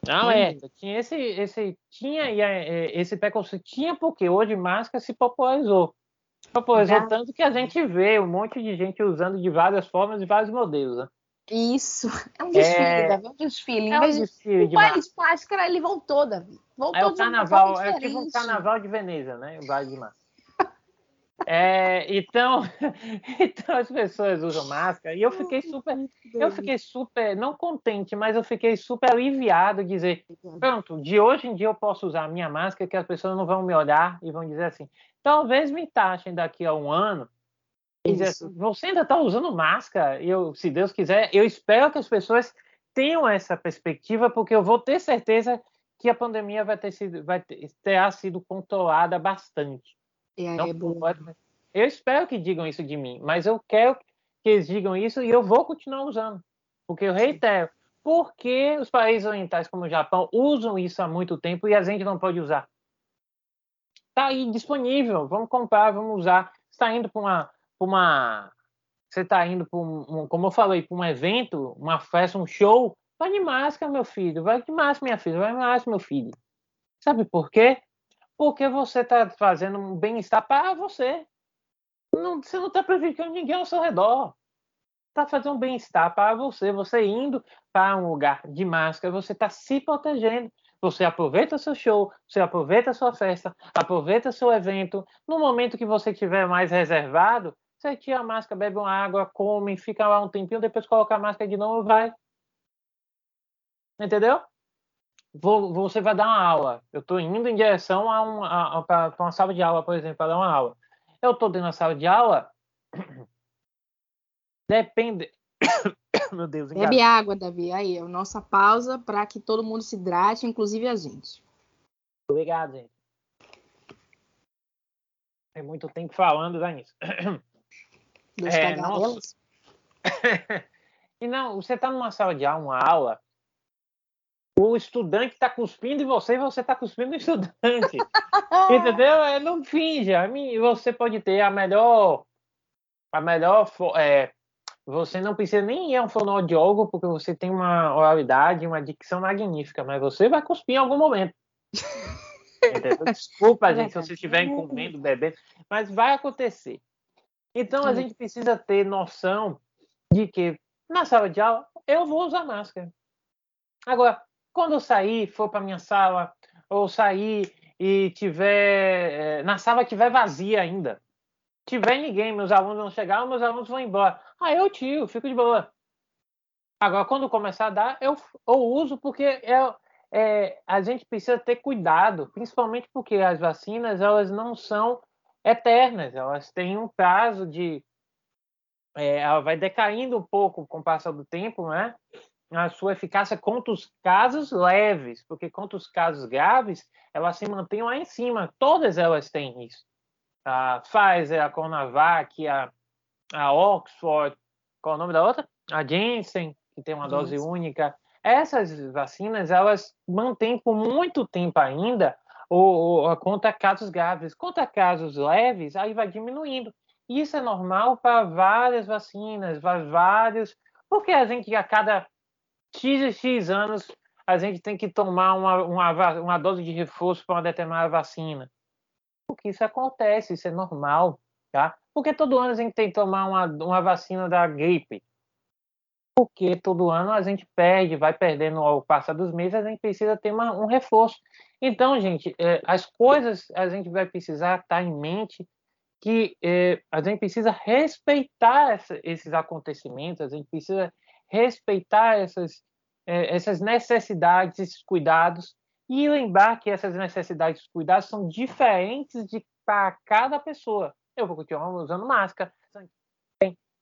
É um alerta. Tinha esse, esse tinha é, esse preconceito tinha porque hoje máscara se popularizou. Popularizou já. tanto que a gente vê um monte de gente usando de várias formas e vários modelos. Né? Isso. (laughs) É um desfile, é... Davi. É um desfile. É um desfile o país máscara, ele voltou, Davi. Voltou é o carnaval, é tipo um carnaval de Veneza, né? O baile de máscara. (laughs) É, então, (laughs) então as pessoas usam máscara e eu fiquei super, eu fiquei super, não contente, mas eu fiquei super aliviado de dizer, pronto, de hoje em dia eu posso usar a minha máscara que as pessoas não vão me olhar e vão dizer assim, talvez me taxem daqui a um ano Assim, você ainda está usando máscara? Eu, se Deus quiser, eu espero que as pessoas tenham essa perspectiva, porque eu vou ter certeza que a pandemia vai ter sido, vai ter, terá sido controlada bastante. É, Não, é eu espero que digam isso de mim, mas eu quero que eles digam isso e eu vou continuar usando, porque eu reitero, porque os países orientais como o Japão usam isso há muito tempo e a gente não pode usar. Está aí disponível, vamos comprar, vamos usar. Está indo para uma uma. Você está indo para um, como eu falei, para um evento, uma festa, um show, vai de máscara, meu filho, vai de máscara, minha filha, vai de máscara, meu filho. Sabe por quê? Porque você está fazendo um bem-estar para você. Não, você não está prejudicando ninguém ao seu redor. Está fazendo um bem-estar para você. Você indo para um lugar de máscara, você está se protegendo. Você aproveita seu show, você aproveita sua festa, aproveita seu evento. No momento que você estiver mais reservado, você tira a máscara, bebe uma água, come, fica lá um tempinho, depois coloca a máscara de novo e vai. Entendeu? Vou, você vai dar uma aula. Eu estou indo em direção a, um, para uma sala de aula, por exemplo, para dar uma aula. Eu estou dentro da sala de aula. (coughs) Depende. (coughs) Meu Deus, Bebe água, Davi. Aí, a nossa pausa para que todo mundo se hidrate, inclusive a gente. Obrigado, gente. Tem muito tempo falando, Danis. (coughs) É, tagarelas? (laughs) e não, você está numa sala de aula, uma aula, o estudante está cuspindo em você e você está cuspindo no estudante. (laughs) Entendeu? É, não finja. Você pode ter a melhor. A melhor. É, você não precisa nem ir a um fonoaudiólogo, porque você tem uma oralidade, uma dicção magnífica, mas você vai cuspir em algum momento. (laughs) Entendeu? Desculpa, gente, se você estiver comendo, bebendo, mas vai acontecer. Então a gente precisa ter noção de que na sala de aula eu vou usar máscara. Agora, quando eu sair, for para minha sala, ou sair e tiver eh, na sala tiver vazia ainda, tiver ninguém, meus alunos vão chegar, meus alunos vão embora. Ah, eu tiro, fico de boa. Agora, quando começar a dar, eu, eu uso porque é, é, a gente precisa ter cuidado, principalmente porque as vacinas elas não são eternas, elas têm um prazo de. É, ela vai decaindo um pouco com o passar do tempo, né? A sua eficácia contra os casos leves, porque contra os casos graves, elas se mantêm lá em cima. Todas elas têm isso. A Pfizer, a Coronavac, a, a Oxford, qual é o nome da outra? A Janssen, que tem uma dose única. Essas vacinas, elas mantêm por muito tempo ainda o, o, contra casos graves. Contra casos leves, aí vai diminuindo. Isso é normal para várias vacinas, para vários... Porque a gente, a cada X X anos, a gente tem que tomar uma, uma, uma dose de reforço para uma determinada vacina. Porque isso acontece, isso é normal, tá? Porque todo ano a gente tem que tomar uma, uma vacina da gripe porque todo ano a gente perde, vai perdendo ao passar dos meses, a gente precisa ter uma, um reforço. Então, gente, é, as coisas a gente vai precisar estar em mente que é, a gente precisa respeitar essa, esses acontecimentos, a gente precisa respeitar essas, é, essas necessidades, esses cuidados, e lembrar que essas necessidades e cuidados são diferentes para cada pessoa. Eu vou continuar usando máscara,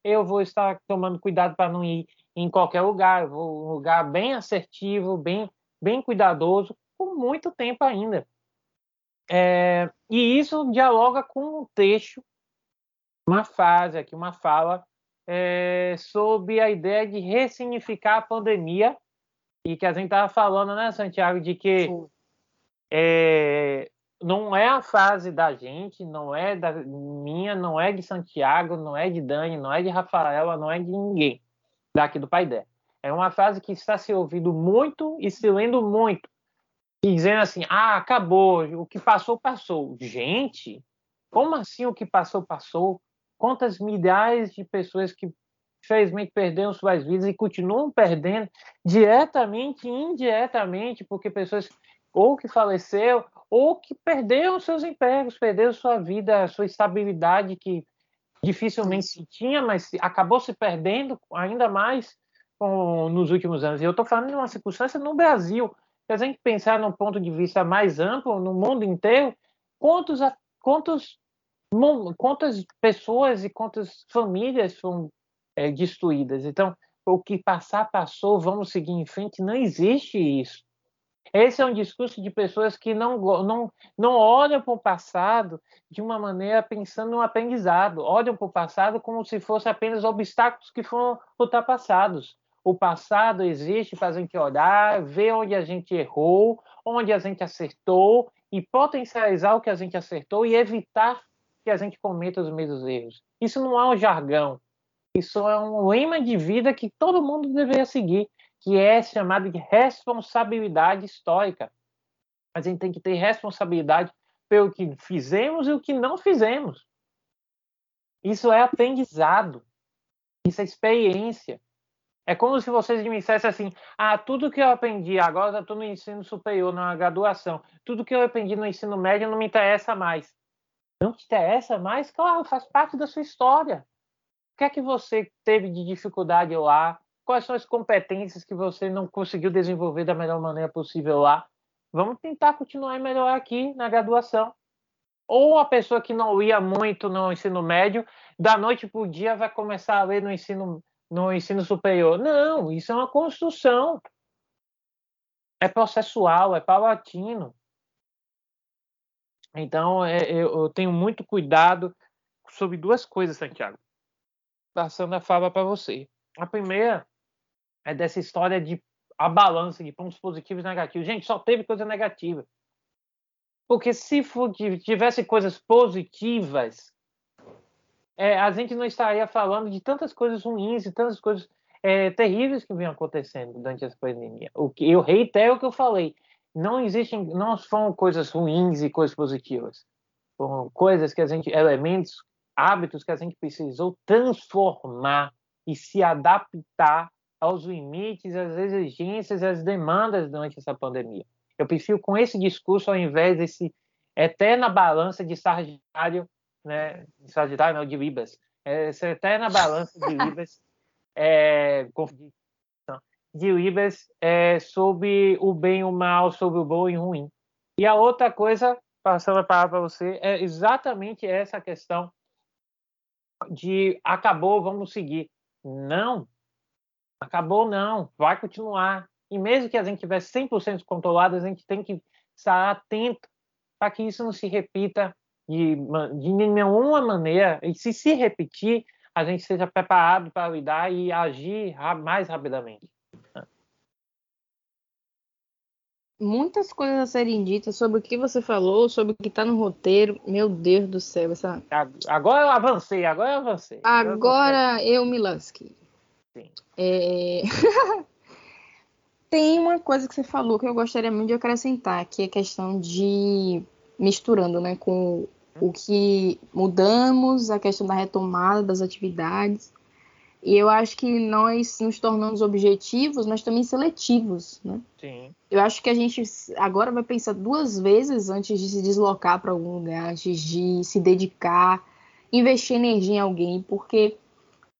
eu vou estar tomando cuidado para não ir em qualquer lugar, eu vou um lugar bem assertivo, bem, bem cuidadoso, por muito tempo ainda. É, e isso dialoga com um texto, uma fase aqui, uma fala é, sobre a ideia de ressignificar a pandemia. E que a gente estava falando, né, Santiago, de que é, não é a fase da gente, não é da minha, não é de Santiago, não é de Dani, não é de Rafaela, não é de ninguém daqui do Pai dela. É uma frase que está se ouvindo muito e se lendo muito, dizendo assim: ah, acabou, o que passou, passou. Gente, como assim o que passou, passou? Quantas milhares de pessoas que infelizmente perderam suas vidas e continuam perdendo diretamente e indiretamente, porque pessoas ou que faleceu ou que perderam seus empregos, perderam sua vida, sua estabilidade que dificilmente se tinha, mas acabou se perdendo ainda mais com, nos últimos anos. E eu estou falando de uma circunstância no Brasil. Se a gente pensar num ponto de vista mais amplo, no mundo inteiro, quantos, quantos, quantas pessoas e quantas famílias foram é, destruídas? Então, o que passar, passou, vamos seguir em frente. Não existe isso. Esse é um discurso de pessoas que não, não, não olham para o passado de uma maneira pensando no aprendizado, olham para o passado como se fossem apenas obstáculos que foram ultrapassados. O passado existe para a gente olhar, ver onde a gente errou, onde a gente acertou e potencializar o que a gente acertou e evitar que a gente cometa os mesmos erros. Isso não é um jargão, isso é um lema de vida que todo mundo deveria seguir que é chamado de responsabilidade histórica. A gente tem que ter responsabilidade pelo que fizemos e o que não fizemos. Isso é aprendizado. Isso é experiência. É como se vocês me dissessem assim: ah, tudo que eu aprendi agora estou no ensino superior, na graduação. Tudo que eu aprendi no ensino médio não me interessa mais. Não te interessa mais? Claro, faz parte da sua história. O que é que você teve de dificuldade lá? Quais são as competências que você não conseguiu desenvolver da melhor maneira possível lá. Vamos tentar continuar a melhorar aqui na graduação. Ou a pessoa que não ia muito no ensino médio, da noite para o dia vai começar a ler no ensino, no ensino superior. Não, isso é uma construção. É processual, é paulatino. Então, é, eu tenho muito cuidado sobre duas coisas, Santiago. Passando a fala para você. A primeira é dessa história de a balança de pontos positivos e negativos. Gente, só teve coisa negativa. Porque se tivesse coisas positivas, é, a gente não estaria falando de tantas coisas ruins e tantas coisas é, terríveis que vinham acontecendo durante essa pandemia. O que eu reitero o que eu falei. Não existem, não são coisas ruins e coisas positivas. São coisas que a gente, elementos, hábitos que a gente precisou transformar e se adaptar aos limites, às exigências, às demandas durante essa pandemia. Eu prefiro com esse discurso ao invés desse eterna balança de Sagitário, né, de Sagitário não, de Libras, essa eterna balança de Libras (laughs) é, de Libes é, sobre o bem e o mal, sobre o bom e o ruim. E a outra coisa, passando a palavra para você, é exatamente essa questão de acabou, vamos seguir. Não, acabou não, vai continuar. E mesmo que a gente tivesse 100% controlado, a gente tem que estar atento para que isso não se repita de, de nenhuma maneira. E se se repetir, a gente seja preparado para lidar e agir mais rapidamente. Muitas coisas a serem ditas sobre o que você falou, sobre o que está no roteiro. Meu Deus do céu. Essa... Agora eu avancei, agora eu avancei. Agora eu, eu me lasquei. Sim. É... (laughs) Tem uma coisa que você falou que eu gostaria muito de acrescentar, que é a questão de misturando, né, com o que mudamos, a questão da retomada das atividades. E eu acho que nós nos tornamos objetivos, mas também seletivos, né? Sim. Eu acho que a gente agora vai pensar duas vezes antes de se deslocar para algum lugar, antes de se dedicar, investir energia em alguém, porque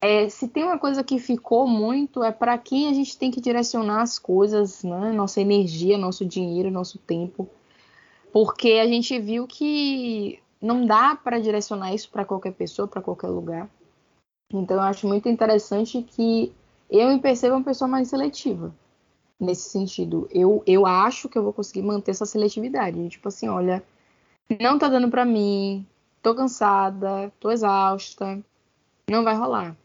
é, se tem uma coisa que ficou muito é para quem a gente tem que direcionar as coisas, né? Nossa energia, nosso dinheiro, nosso tempo, porque a gente viu que não dá para direcionar isso para qualquer pessoa, para qualquer lugar. Então eu acho muito interessante que eu me perceba uma pessoa mais seletiva nesse sentido. Eu, eu acho que eu vou conseguir manter essa seletividade. Tipo assim, olha, não tá dando para mim, tô cansada, tô exausta, não vai rolar.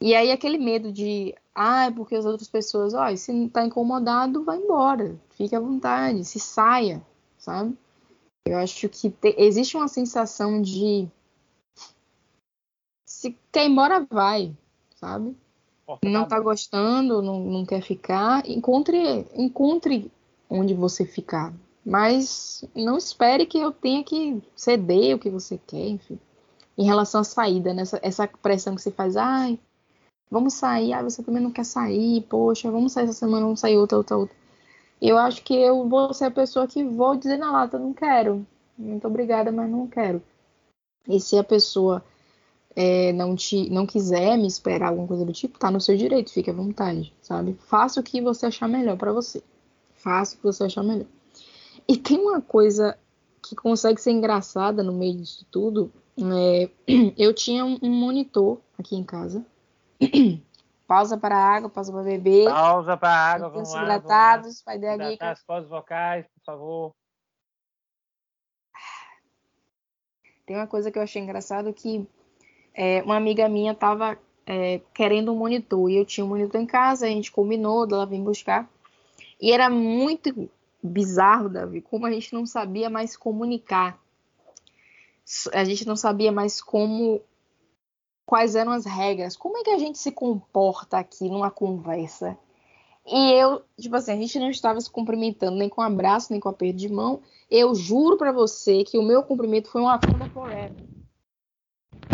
E aí aquele medo de, ah, é porque as outras pessoas, ó, se não tá incomodado, vai embora, fique à vontade, se saia, sabe? Eu acho que te, existe uma sensação de se quer ir embora, vai, sabe? Não tá gostando, não, não quer ficar, encontre, encontre onde você ficar. Mas não espere que eu tenha que ceder o que você quer, enfim. Em relação à saída, né? essa, essa pressão que você faz, ai, vamos sair, ah, você também não quer sair, poxa, vamos sair essa semana, vamos sair outra, outra, outra. Eu acho que eu vou ser a pessoa que vou dizer na lata, não quero. Muito obrigada, mas não quero. E se a pessoa é, não te não quiser me esperar alguma coisa do tipo, tá no seu direito, fique à vontade, sabe? Faça o que você achar melhor para você. Faça o que você achar melhor. E tem uma coisa que consegue ser engraçada no meio disso tudo. É, (clears throat) eu tinha um, um monitor aqui em casa (clears throat) Pausa para a água, pausa para beber. Pausa para a água, vamos lá. hidratados, vai dar dica. as cordas vocais, por favor. Tem uma coisa que eu achei engraçado que é, uma amiga minha estava é, querendo um monitor e eu tinha um monitor em casa, a gente combinou, ela vem buscar. E era muito bizarro, Davi, como a gente não sabia mais comunicar. A gente não sabia mais como quais eram as regras, como é que a gente se comporta aqui numa conversa. E eu, tipo assim, a gente não estava se cumprimentando nem com um abraço, nem com um aperto de mão. Eu juro para você que o meu cumprimento foi um Wakanda Forever.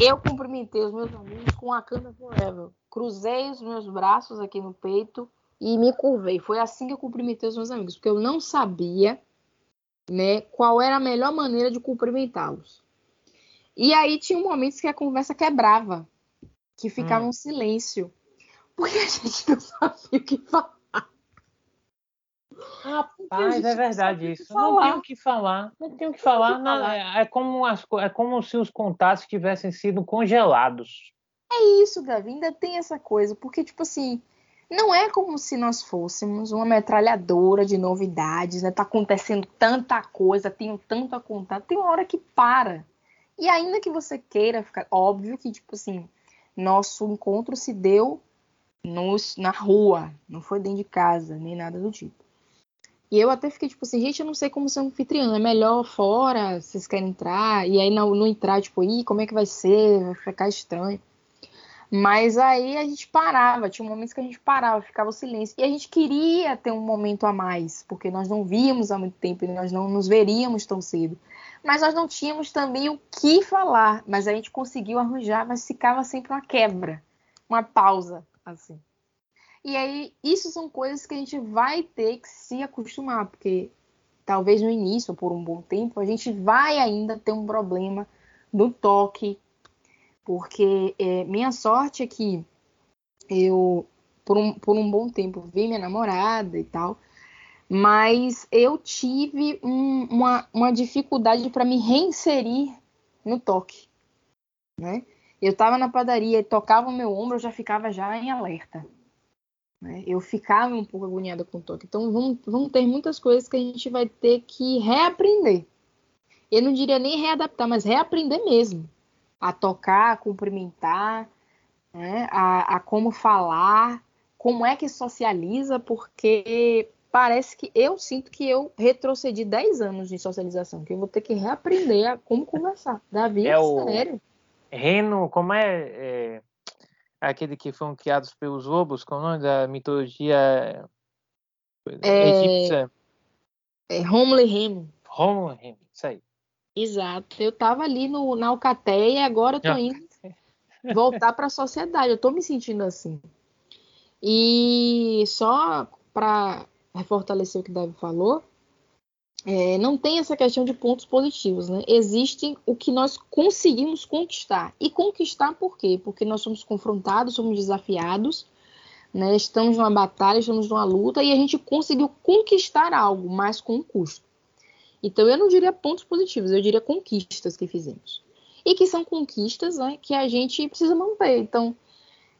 Eu cumprimentei os meus amigos com Wakanda Forever. Cruzei os meus braços aqui no peito e me curvei. Foi assim que eu cumprimentei os meus amigos, porque eu não sabia, né, qual era a melhor maneira de cumprimentá-los. E aí tinha momentos que a conversa quebrava, que ficava hum. um silêncio, porque a gente não sabia o que falar. Rapaz, é verdade isso. Não tem o que falar. Não tem o que falar. Não, é, é, como as, é como se os contatos tivessem sido congelados. É isso, Gavi. Ainda tem essa coisa. Porque, tipo assim, não é como se nós fôssemos uma metralhadora de novidades, né? Tá acontecendo tanta coisa, tenho tanto a contar. Tem uma hora que para. E ainda que você queira ficar. Óbvio que, tipo assim, nosso encontro se deu nos, na rua, não foi dentro de casa, nem nada do tipo. E eu até fiquei tipo assim, gente, eu não sei como ser anfitriã, é melhor fora, vocês querem entrar, e aí não, não entrar, tipo, ih, como é que vai ser? Vai ficar estranho. Mas aí a gente parava, tinha momentos que a gente parava, ficava o silêncio. E a gente queria ter um momento a mais, porque nós não víamos há muito tempo e nós não nos veríamos tão cedo mas nós não tínhamos também o que falar. Mas a gente conseguiu arranjar, mas ficava sempre uma quebra, uma pausa, assim. E aí, isso são coisas que a gente vai ter que se acostumar, porque talvez no início, por um bom tempo, a gente vai ainda ter um problema no toque, porque é, minha sorte é que eu por um, por um bom tempo vi minha namorada e tal, mas eu tive um, uma, uma dificuldade para me reinserir no toque, né? Eu estava na padaria e tocava o meu ombro, eu já ficava já em alerta. Né? Eu ficava um pouco agoniada com o toque. Então vão, vão ter muitas coisas que a gente vai ter que reaprender. Eu não diria nem readaptar, mas reaprender mesmo. A tocar, a cumprimentar, né? a, a como falar, como é que socializa, porque parece que eu sinto que eu retrocedi 10 anos de socialização, que eu vou ter que reaprender a como conversar. Davi, é o sério. Reno, como é, é, aquele que foram criados pelos lobos, com o nome da mitologia é, egípcia? É Romulo e Remo. Romulo e Remo, isso aí. Exato. Eu tava ali no, na Alcateia e agora eu tô indo voltar para a sociedade. Eu tô me sentindo assim. E só para fortalecer o que o Davi falou, é, não tem essa questão de pontos positivos, né? Existe o que nós conseguimos conquistar. E conquistar por quê? Porque nós somos confrontados, somos desafiados, né? estamos numa batalha, estamos numa luta e a gente conseguiu conquistar algo, mas com um custo. Então eu não diria pontos positivos, eu diria conquistas que fizemos. E que são conquistas né, que a gente precisa manter. Então,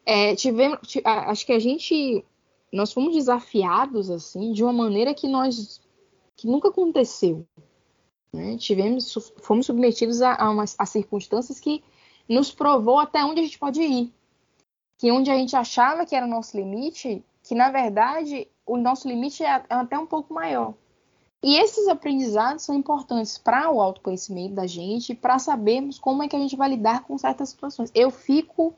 é, tivemos, acho que a gente, nós fomos desafiados assim de uma maneira que nós que nunca aconteceu. Né? Tivemos, fomos submetidos a, a, umas, a circunstâncias que nos provou até onde a gente pode ir. Que onde a gente achava que era o nosso limite, que na verdade o nosso limite é, é até um pouco maior. E esses aprendizados são importantes para o autoconhecimento da gente, para sabermos como é que a gente vai lidar com certas situações. Eu fico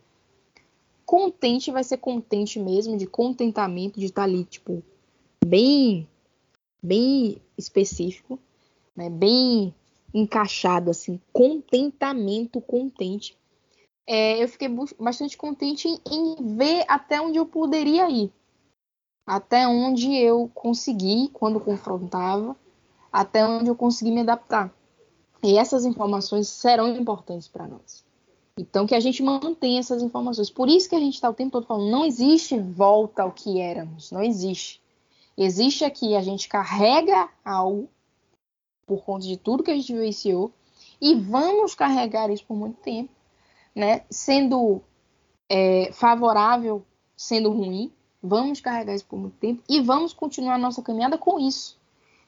contente, vai ser contente mesmo, de contentamento, de estar tá ali, tipo, bem bem específico, né, bem encaixado, assim, contentamento, contente. É, eu fiquei bastante contente em, em, ver até onde eu poderia ir, até onde eu consegui quando confrontava, até onde eu consegui me adaptar. E essas informações serão importantes para nós. Então, que a gente mantenha essas informações. Por isso que a gente está o tempo todo falando: não existe volta ao que éramos, não existe. Existe aqui, a gente carrega algo por conta de tudo que a gente vivenciou e vamos carregar isso por muito tempo, né? Sendo é, favorável, sendo ruim, vamos carregar isso por muito tempo e vamos continuar a nossa caminhada com isso.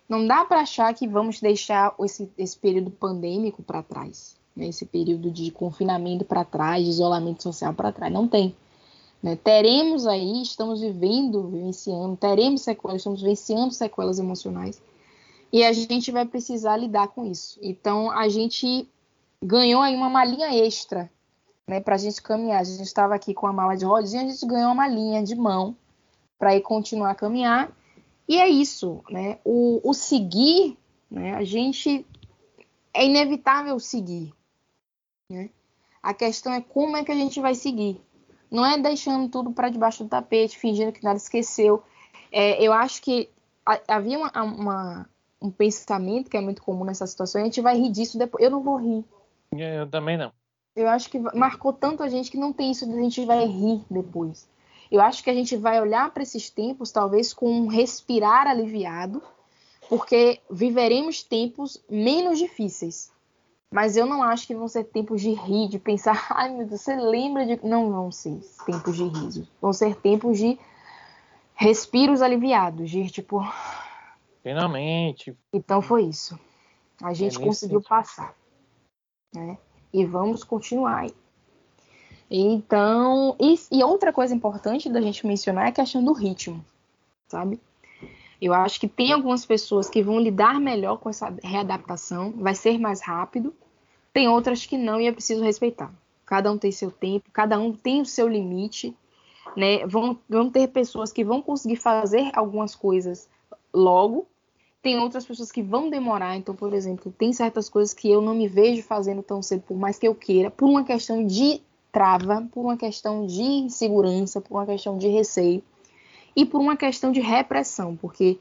Não dá para achar que vamos deixar esse, esse período pandêmico para trás, né? esse período de confinamento para trás, de isolamento social para trás. Não tem. Né? Teremos aí, estamos vivendo, vivenciando, teremos sequelas, estamos vivenciando sequelas emocionais e a gente vai precisar lidar com isso. Então, a gente ganhou aí uma malinha extra né, para a gente caminhar. A gente estava aqui com a mala de rodinha, a gente ganhou uma malinha de mão para ir continuar a caminhar. E é isso, né? O, o seguir, né? A gente é inevitável seguir, né? A questão é como é que a gente vai seguir. Não é deixando tudo para debaixo do tapete, fingindo que nada esqueceu. É, eu acho que havia uma, uma, um pensamento que é muito comum nessa situação, a gente vai rir disso depois. Eu não vou rir. Eu também não. Eu acho que marcou tanto a gente que não tem isso de a gente vai rir depois. Eu acho que a gente vai olhar para esses tempos, talvez com um respirar aliviado, porque viveremos tempos menos difíceis. Mas eu não acho que vão ser tempos de rir, de pensar, (laughs) ai meu Deus, você lembra de. Não vão ser tempos de riso. Vão ser tempos de respiros aliviados, de tipo. Finalmente. Então foi isso. A gente é conseguiu passar. Né? E vamos continuar. Então, e, e outra coisa importante da gente mencionar é a questão do ritmo, sabe? Eu acho que tem algumas pessoas que vão lidar melhor com essa readaptação, vai ser mais rápido. Tem outras que não e é preciso respeitar. Cada um tem seu tempo, cada um tem o seu limite. Né? Vão, vão ter pessoas que vão conseguir fazer algumas coisas logo, tem outras pessoas que vão demorar. Então, por exemplo, tem certas coisas que eu não me vejo fazendo tão cedo, por mais que eu queira, por uma questão de trava, por uma questão de insegurança, por uma questão de receio e por uma questão de repressão, porque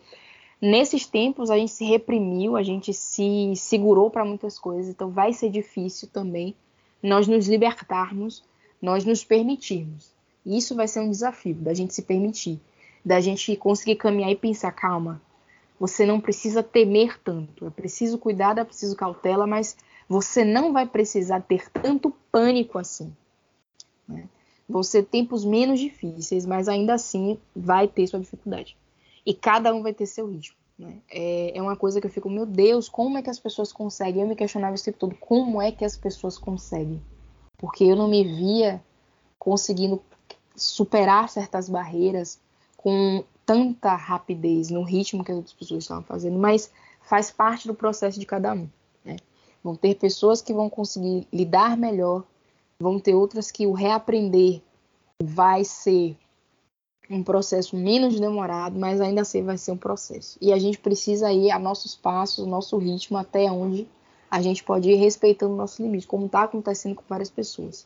nesses tempos a gente se reprimiu, a gente se segurou para muitas coisas, então vai ser difícil também nós nos libertarmos, nós nos permitirmos. Isso vai ser um desafio da gente se permitir, da gente conseguir caminhar e pensar, calma, você não precisa temer tanto, é preciso cuidado, é preciso cautela, mas você não vai precisar ter tanto pânico assim. Né? Vão ser tempos menos difíceis, mas ainda assim vai ter sua dificuldade. E cada um vai ter seu ritmo. Né? É, é uma coisa que eu fico, meu Deus, como é que as pessoas conseguem? Eu me questionava esse tempo todo, como é que as pessoas conseguem? Porque eu não me via conseguindo superar certas barreiras com tanta rapidez no ritmo que as outras pessoas estavam fazendo, mas faz parte do processo de cada um. Né? Vão ter pessoas que vão conseguir lidar melhor vão ter outras que o reaprender vai ser um processo menos demorado, mas ainda assim vai ser um processo. E a gente precisa ir a nossos passos, nosso ritmo, até onde a gente pode ir respeitando o nosso limite, como está acontecendo com várias pessoas,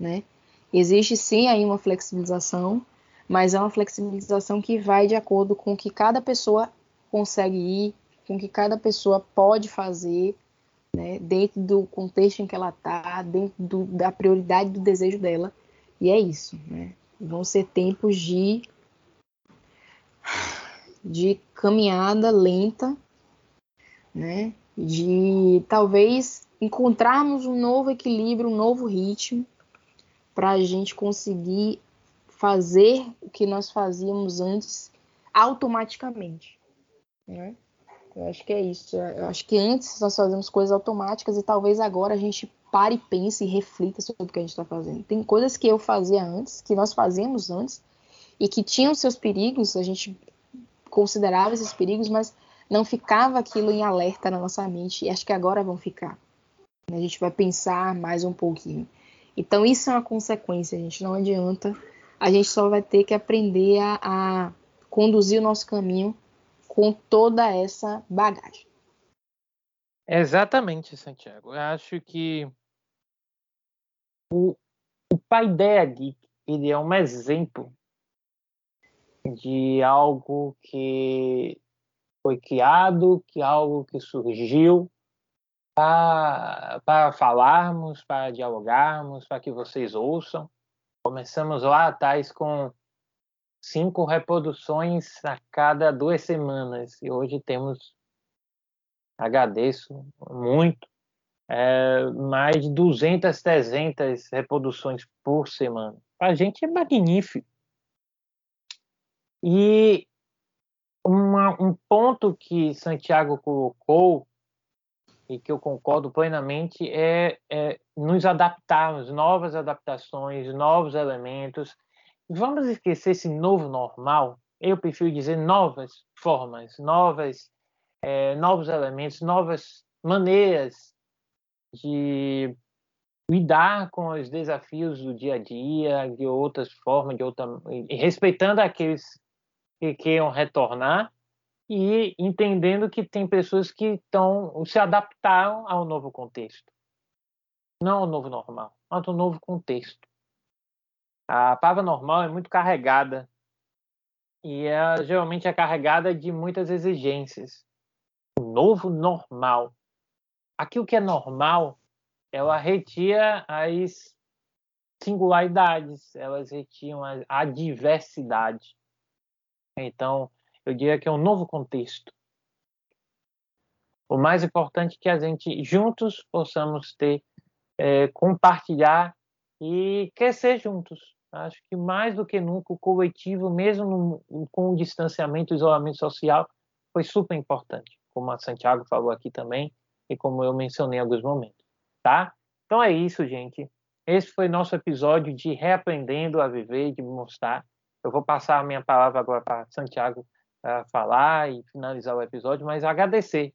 né? Existe sim aí uma flexibilização, mas é uma flexibilização que vai de acordo com o que cada pessoa consegue ir, com o que cada pessoa pode fazer, né, dentro do contexto em que ela está, dentro do, da prioridade do desejo dela. E é isso. Né? Vão ser tempos de, de caminhada lenta, né? de talvez encontrarmos um novo equilíbrio, um novo ritmo, para a gente conseguir fazer o que nós fazíamos antes automaticamente. Né? Eu acho que é isso. Eu acho que antes nós fazemos coisas automáticas e talvez agora a gente pare pense e reflita sobre o que a gente está fazendo. Tem coisas que eu fazia antes, que nós fazíamos antes, e que tinham seus perigos, a gente considerava esses perigos, mas não ficava aquilo em alerta na nossa mente, e acho que agora vão ficar. A gente vai pensar mais um pouquinho. Então, isso é uma consequência, gente não adianta. A gente só vai ter que aprender a, a conduzir o nosso caminho com toda essa bagagem. Exatamente, Santiago. Eu acho que o, o Paideia Geek ele é um exemplo de algo que foi criado, que algo que surgiu para falarmos, para dialogarmos, para que vocês ouçam. Começamos lá atrás com cinco reproduções a cada duas semanas. E hoje temos, agradeço muito, é, mais de 200, 300 reproduções por semana. Para a gente é magnífico. E uma, um ponto que Santiago colocou e que eu concordo plenamente é, é nos adaptarmos, novas adaptações, novos elementos vamos esquecer esse novo normal. Eu prefiro dizer novas formas, novas, é, novos elementos, novas maneiras de lidar com os desafios do dia a dia, de outras formas, de outra, respeitando aqueles que queiram retornar e entendendo que tem pessoas que estão se adaptaram ao novo contexto, não ao novo normal, mas ao novo contexto. A palavra normal é muito carregada e é, geralmente é carregada de muitas exigências. O novo normal. Aqui o que é normal, ela retira as singularidades, elas retiram a, a diversidade. Então, eu diria que é um novo contexto. O mais importante é que a gente juntos possamos ter, é, compartilhar e crescer juntos. Acho que mais do que nunca o coletivo, mesmo no, com o distanciamento, o isolamento social, foi super importante, como a Santiago falou aqui também e como eu mencionei em alguns momentos, tá? Então é isso, gente. Esse foi nosso episódio de Reaprendendo a Viver, de mostrar. Eu vou passar a minha palavra agora para Santiago falar e finalizar o episódio, mas agradecer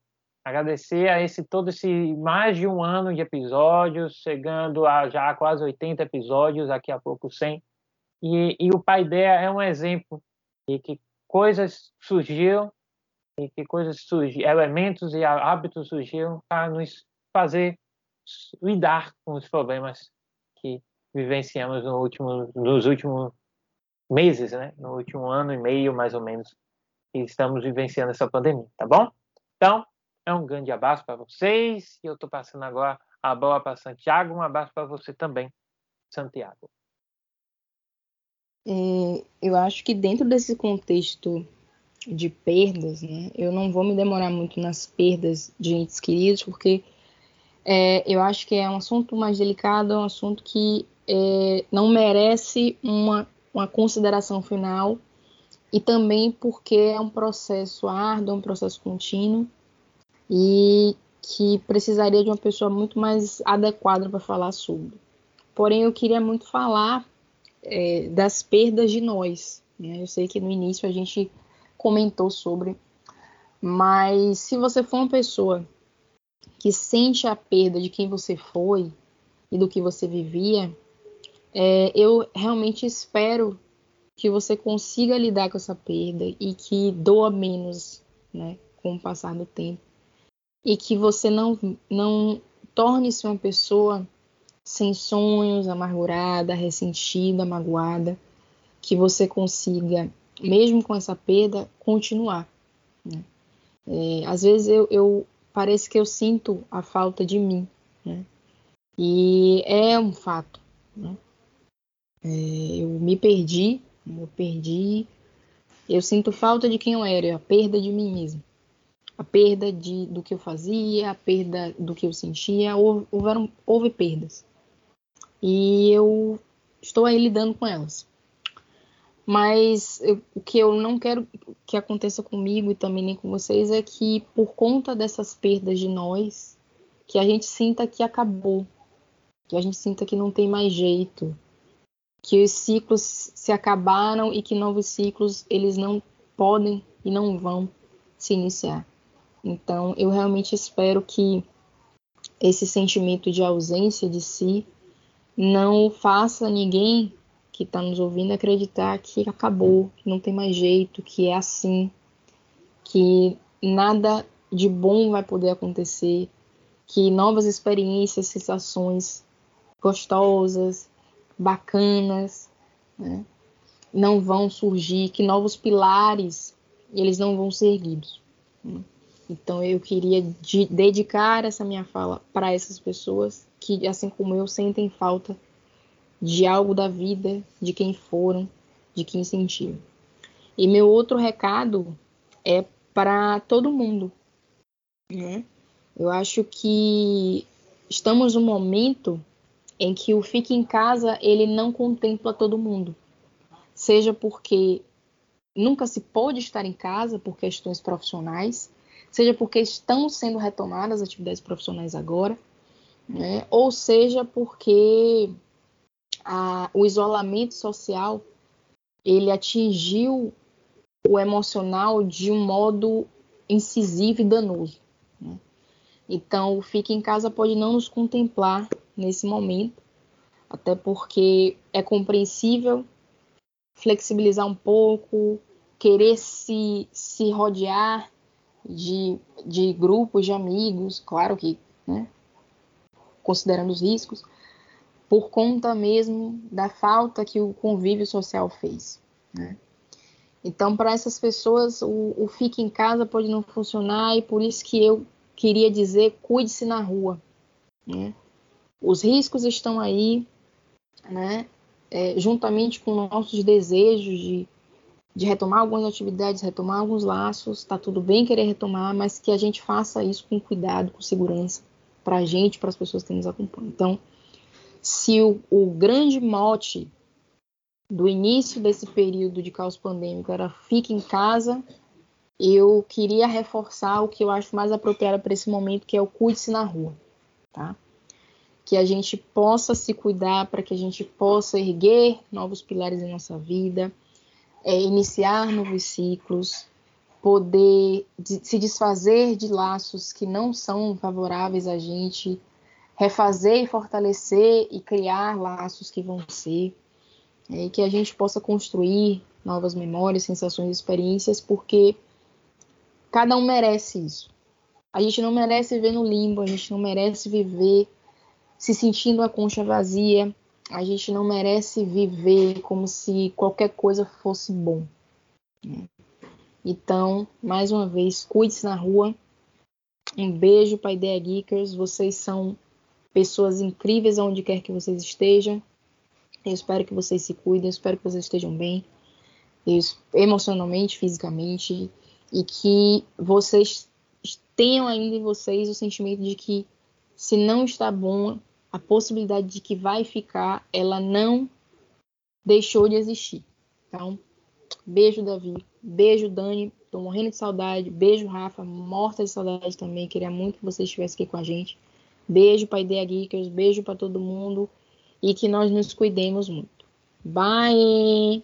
agradecer a esse todo esse mais de um ano de episódios, chegando a já quase 80 episódios, daqui a pouco 100. E, e o pai dela é um exemplo de que coisas surgiram e que coisas surgiram, elementos e hábitos surgiram para nos fazer lidar com os problemas que vivenciamos no último, nos últimos meses, né? No último ano e meio, mais ou menos, que estamos vivenciando essa pandemia, tá bom? Então, é um grande abraço para vocês. E eu estou passando agora a bola para Santiago. Um abraço para você também, Santiago. É, eu acho que dentro desse contexto de perdas, né, eu não vou me demorar muito nas perdas de entes queridos, porque é, eu acho que é um assunto mais delicado, é um assunto que é, não merece uma, uma consideração final, e também porque é um processo árduo, um processo contínuo, e que precisaria de uma pessoa muito mais adequada para falar sobre. Porém, eu queria muito falar é, das perdas de nós. Né? Eu sei que no início a gente comentou sobre, mas se você for uma pessoa que sente a perda de quem você foi e do que você vivia, é, eu realmente espero que você consiga lidar com essa perda e que doa menos, né, com o passar do tempo, e que você não não torne-se uma pessoa sem sonhos, amargurada, ressentida, magoada, que você consiga, mesmo com essa perda, continuar. Né? É, às vezes eu, eu, parece que eu sinto a falta de mim, né? e é um fato. Né? É, eu me perdi, eu perdi, eu sinto falta de quem eu era, a perda de mim mesmo. A perda de, do que eu fazia, a perda do que eu sentia, houve, houveram, houve perdas. E eu estou aí lidando com elas. Mas eu, o que eu não quero que aconteça comigo e também nem com vocês é que, por conta dessas perdas de nós, que a gente sinta que acabou, que a gente sinta que não tem mais jeito, que os ciclos se acabaram e que novos ciclos eles não podem e não vão se iniciar. Então, eu realmente espero que esse sentimento de ausência de si não faça ninguém que está nos ouvindo acreditar que acabou, que não tem mais jeito, que é assim, que nada de bom vai poder acontecer, que novas experiências, sensações gostosas, bacanas, né, não vão surgir, que novos pilares eles não vão ser erguidos. Né. Então eu queria de dedicar essa minha fala para essas pessoas que, assim como eu, sentem falta de algo da vida, de quem foram, de quem sentiram. E meu outro recado é para todo mundo. Né? Eu acho que estamos num momento em que o fique em casa ele não contempla todo mundo, seja porque nunca se pôde estar em casa por questões profissionais, seja porque estão sendo retomadas as atividades profissionais agora, né? ou seja porque a, o isolamento social ele atingiu o emocional de um modo incisivo e danoso. Então, o Fique em Casa pode não nos contemplar nesse momento, até porque é compreensível flexibilizar um pouco, querer se, se rodear de, de grupos de amigos, claro que, né, considerando os riscos, por conta mesmo da falta que o convívio social fez. Né? Então, para essas pessoas, o, o fique em casa pode não funcionar e por isso que eu queria dizer, cuide-se na rua. Né? Os riscos estão aí, né? É, juntamente com nossos desejos de de retomar algumas atividades, retomar alguns laços, tá tudo bem querer retomar, mas que a gente faça isso com cuidado, com segurança, para a gente, para as pessoas que nos acompanham. Então, se o, o grande mote do início desse período de caos pandêmico era fique em casa, eu queria reforçar o que eu acho mais apropriado para esse momento, que é o cuide-se na rua, tá? Que a gente possa se cuidar para que a gente possa erguer novos pilares em nossa vida, é, iniciar novos ciclos, poder de, se desfazer de laços que não são favoráveis a gente, refazer e fortalecer e criar laços que vão ser, é, e que a gente possa construir novas memórias, sensações, experiências, porque cada um merece isso. A gente não merece viver no limbo, a gente não merece viver se sentindo a concha vazia, a gente não merece viver como se qualquer coisa fosse bom. Então, mais uma vez, cuide-se na rua. Um beijo para Ideia Geekers. Vocês são pessoas incríveis aonde quer que vocês estejam. Eu espero que vocês se cuidem, eu espero que vocês estejam bem, emocionalmente, fisicamente, e que vocês tenham ainda em vocês o sentimento de que se não está bom, a possibilidade de que vai ficar, ela não deixou de existir. Então, beijo, Davi. Beijo, Dani. Tô morrendo de saudade. Beijo, Rafa. Morta de saudade também. Queria muito que você estivesse aqui com a gente. Beijo para Ideia Geekers. Beijo para todo mundo. E que nós nos cuidemos muito. Bye!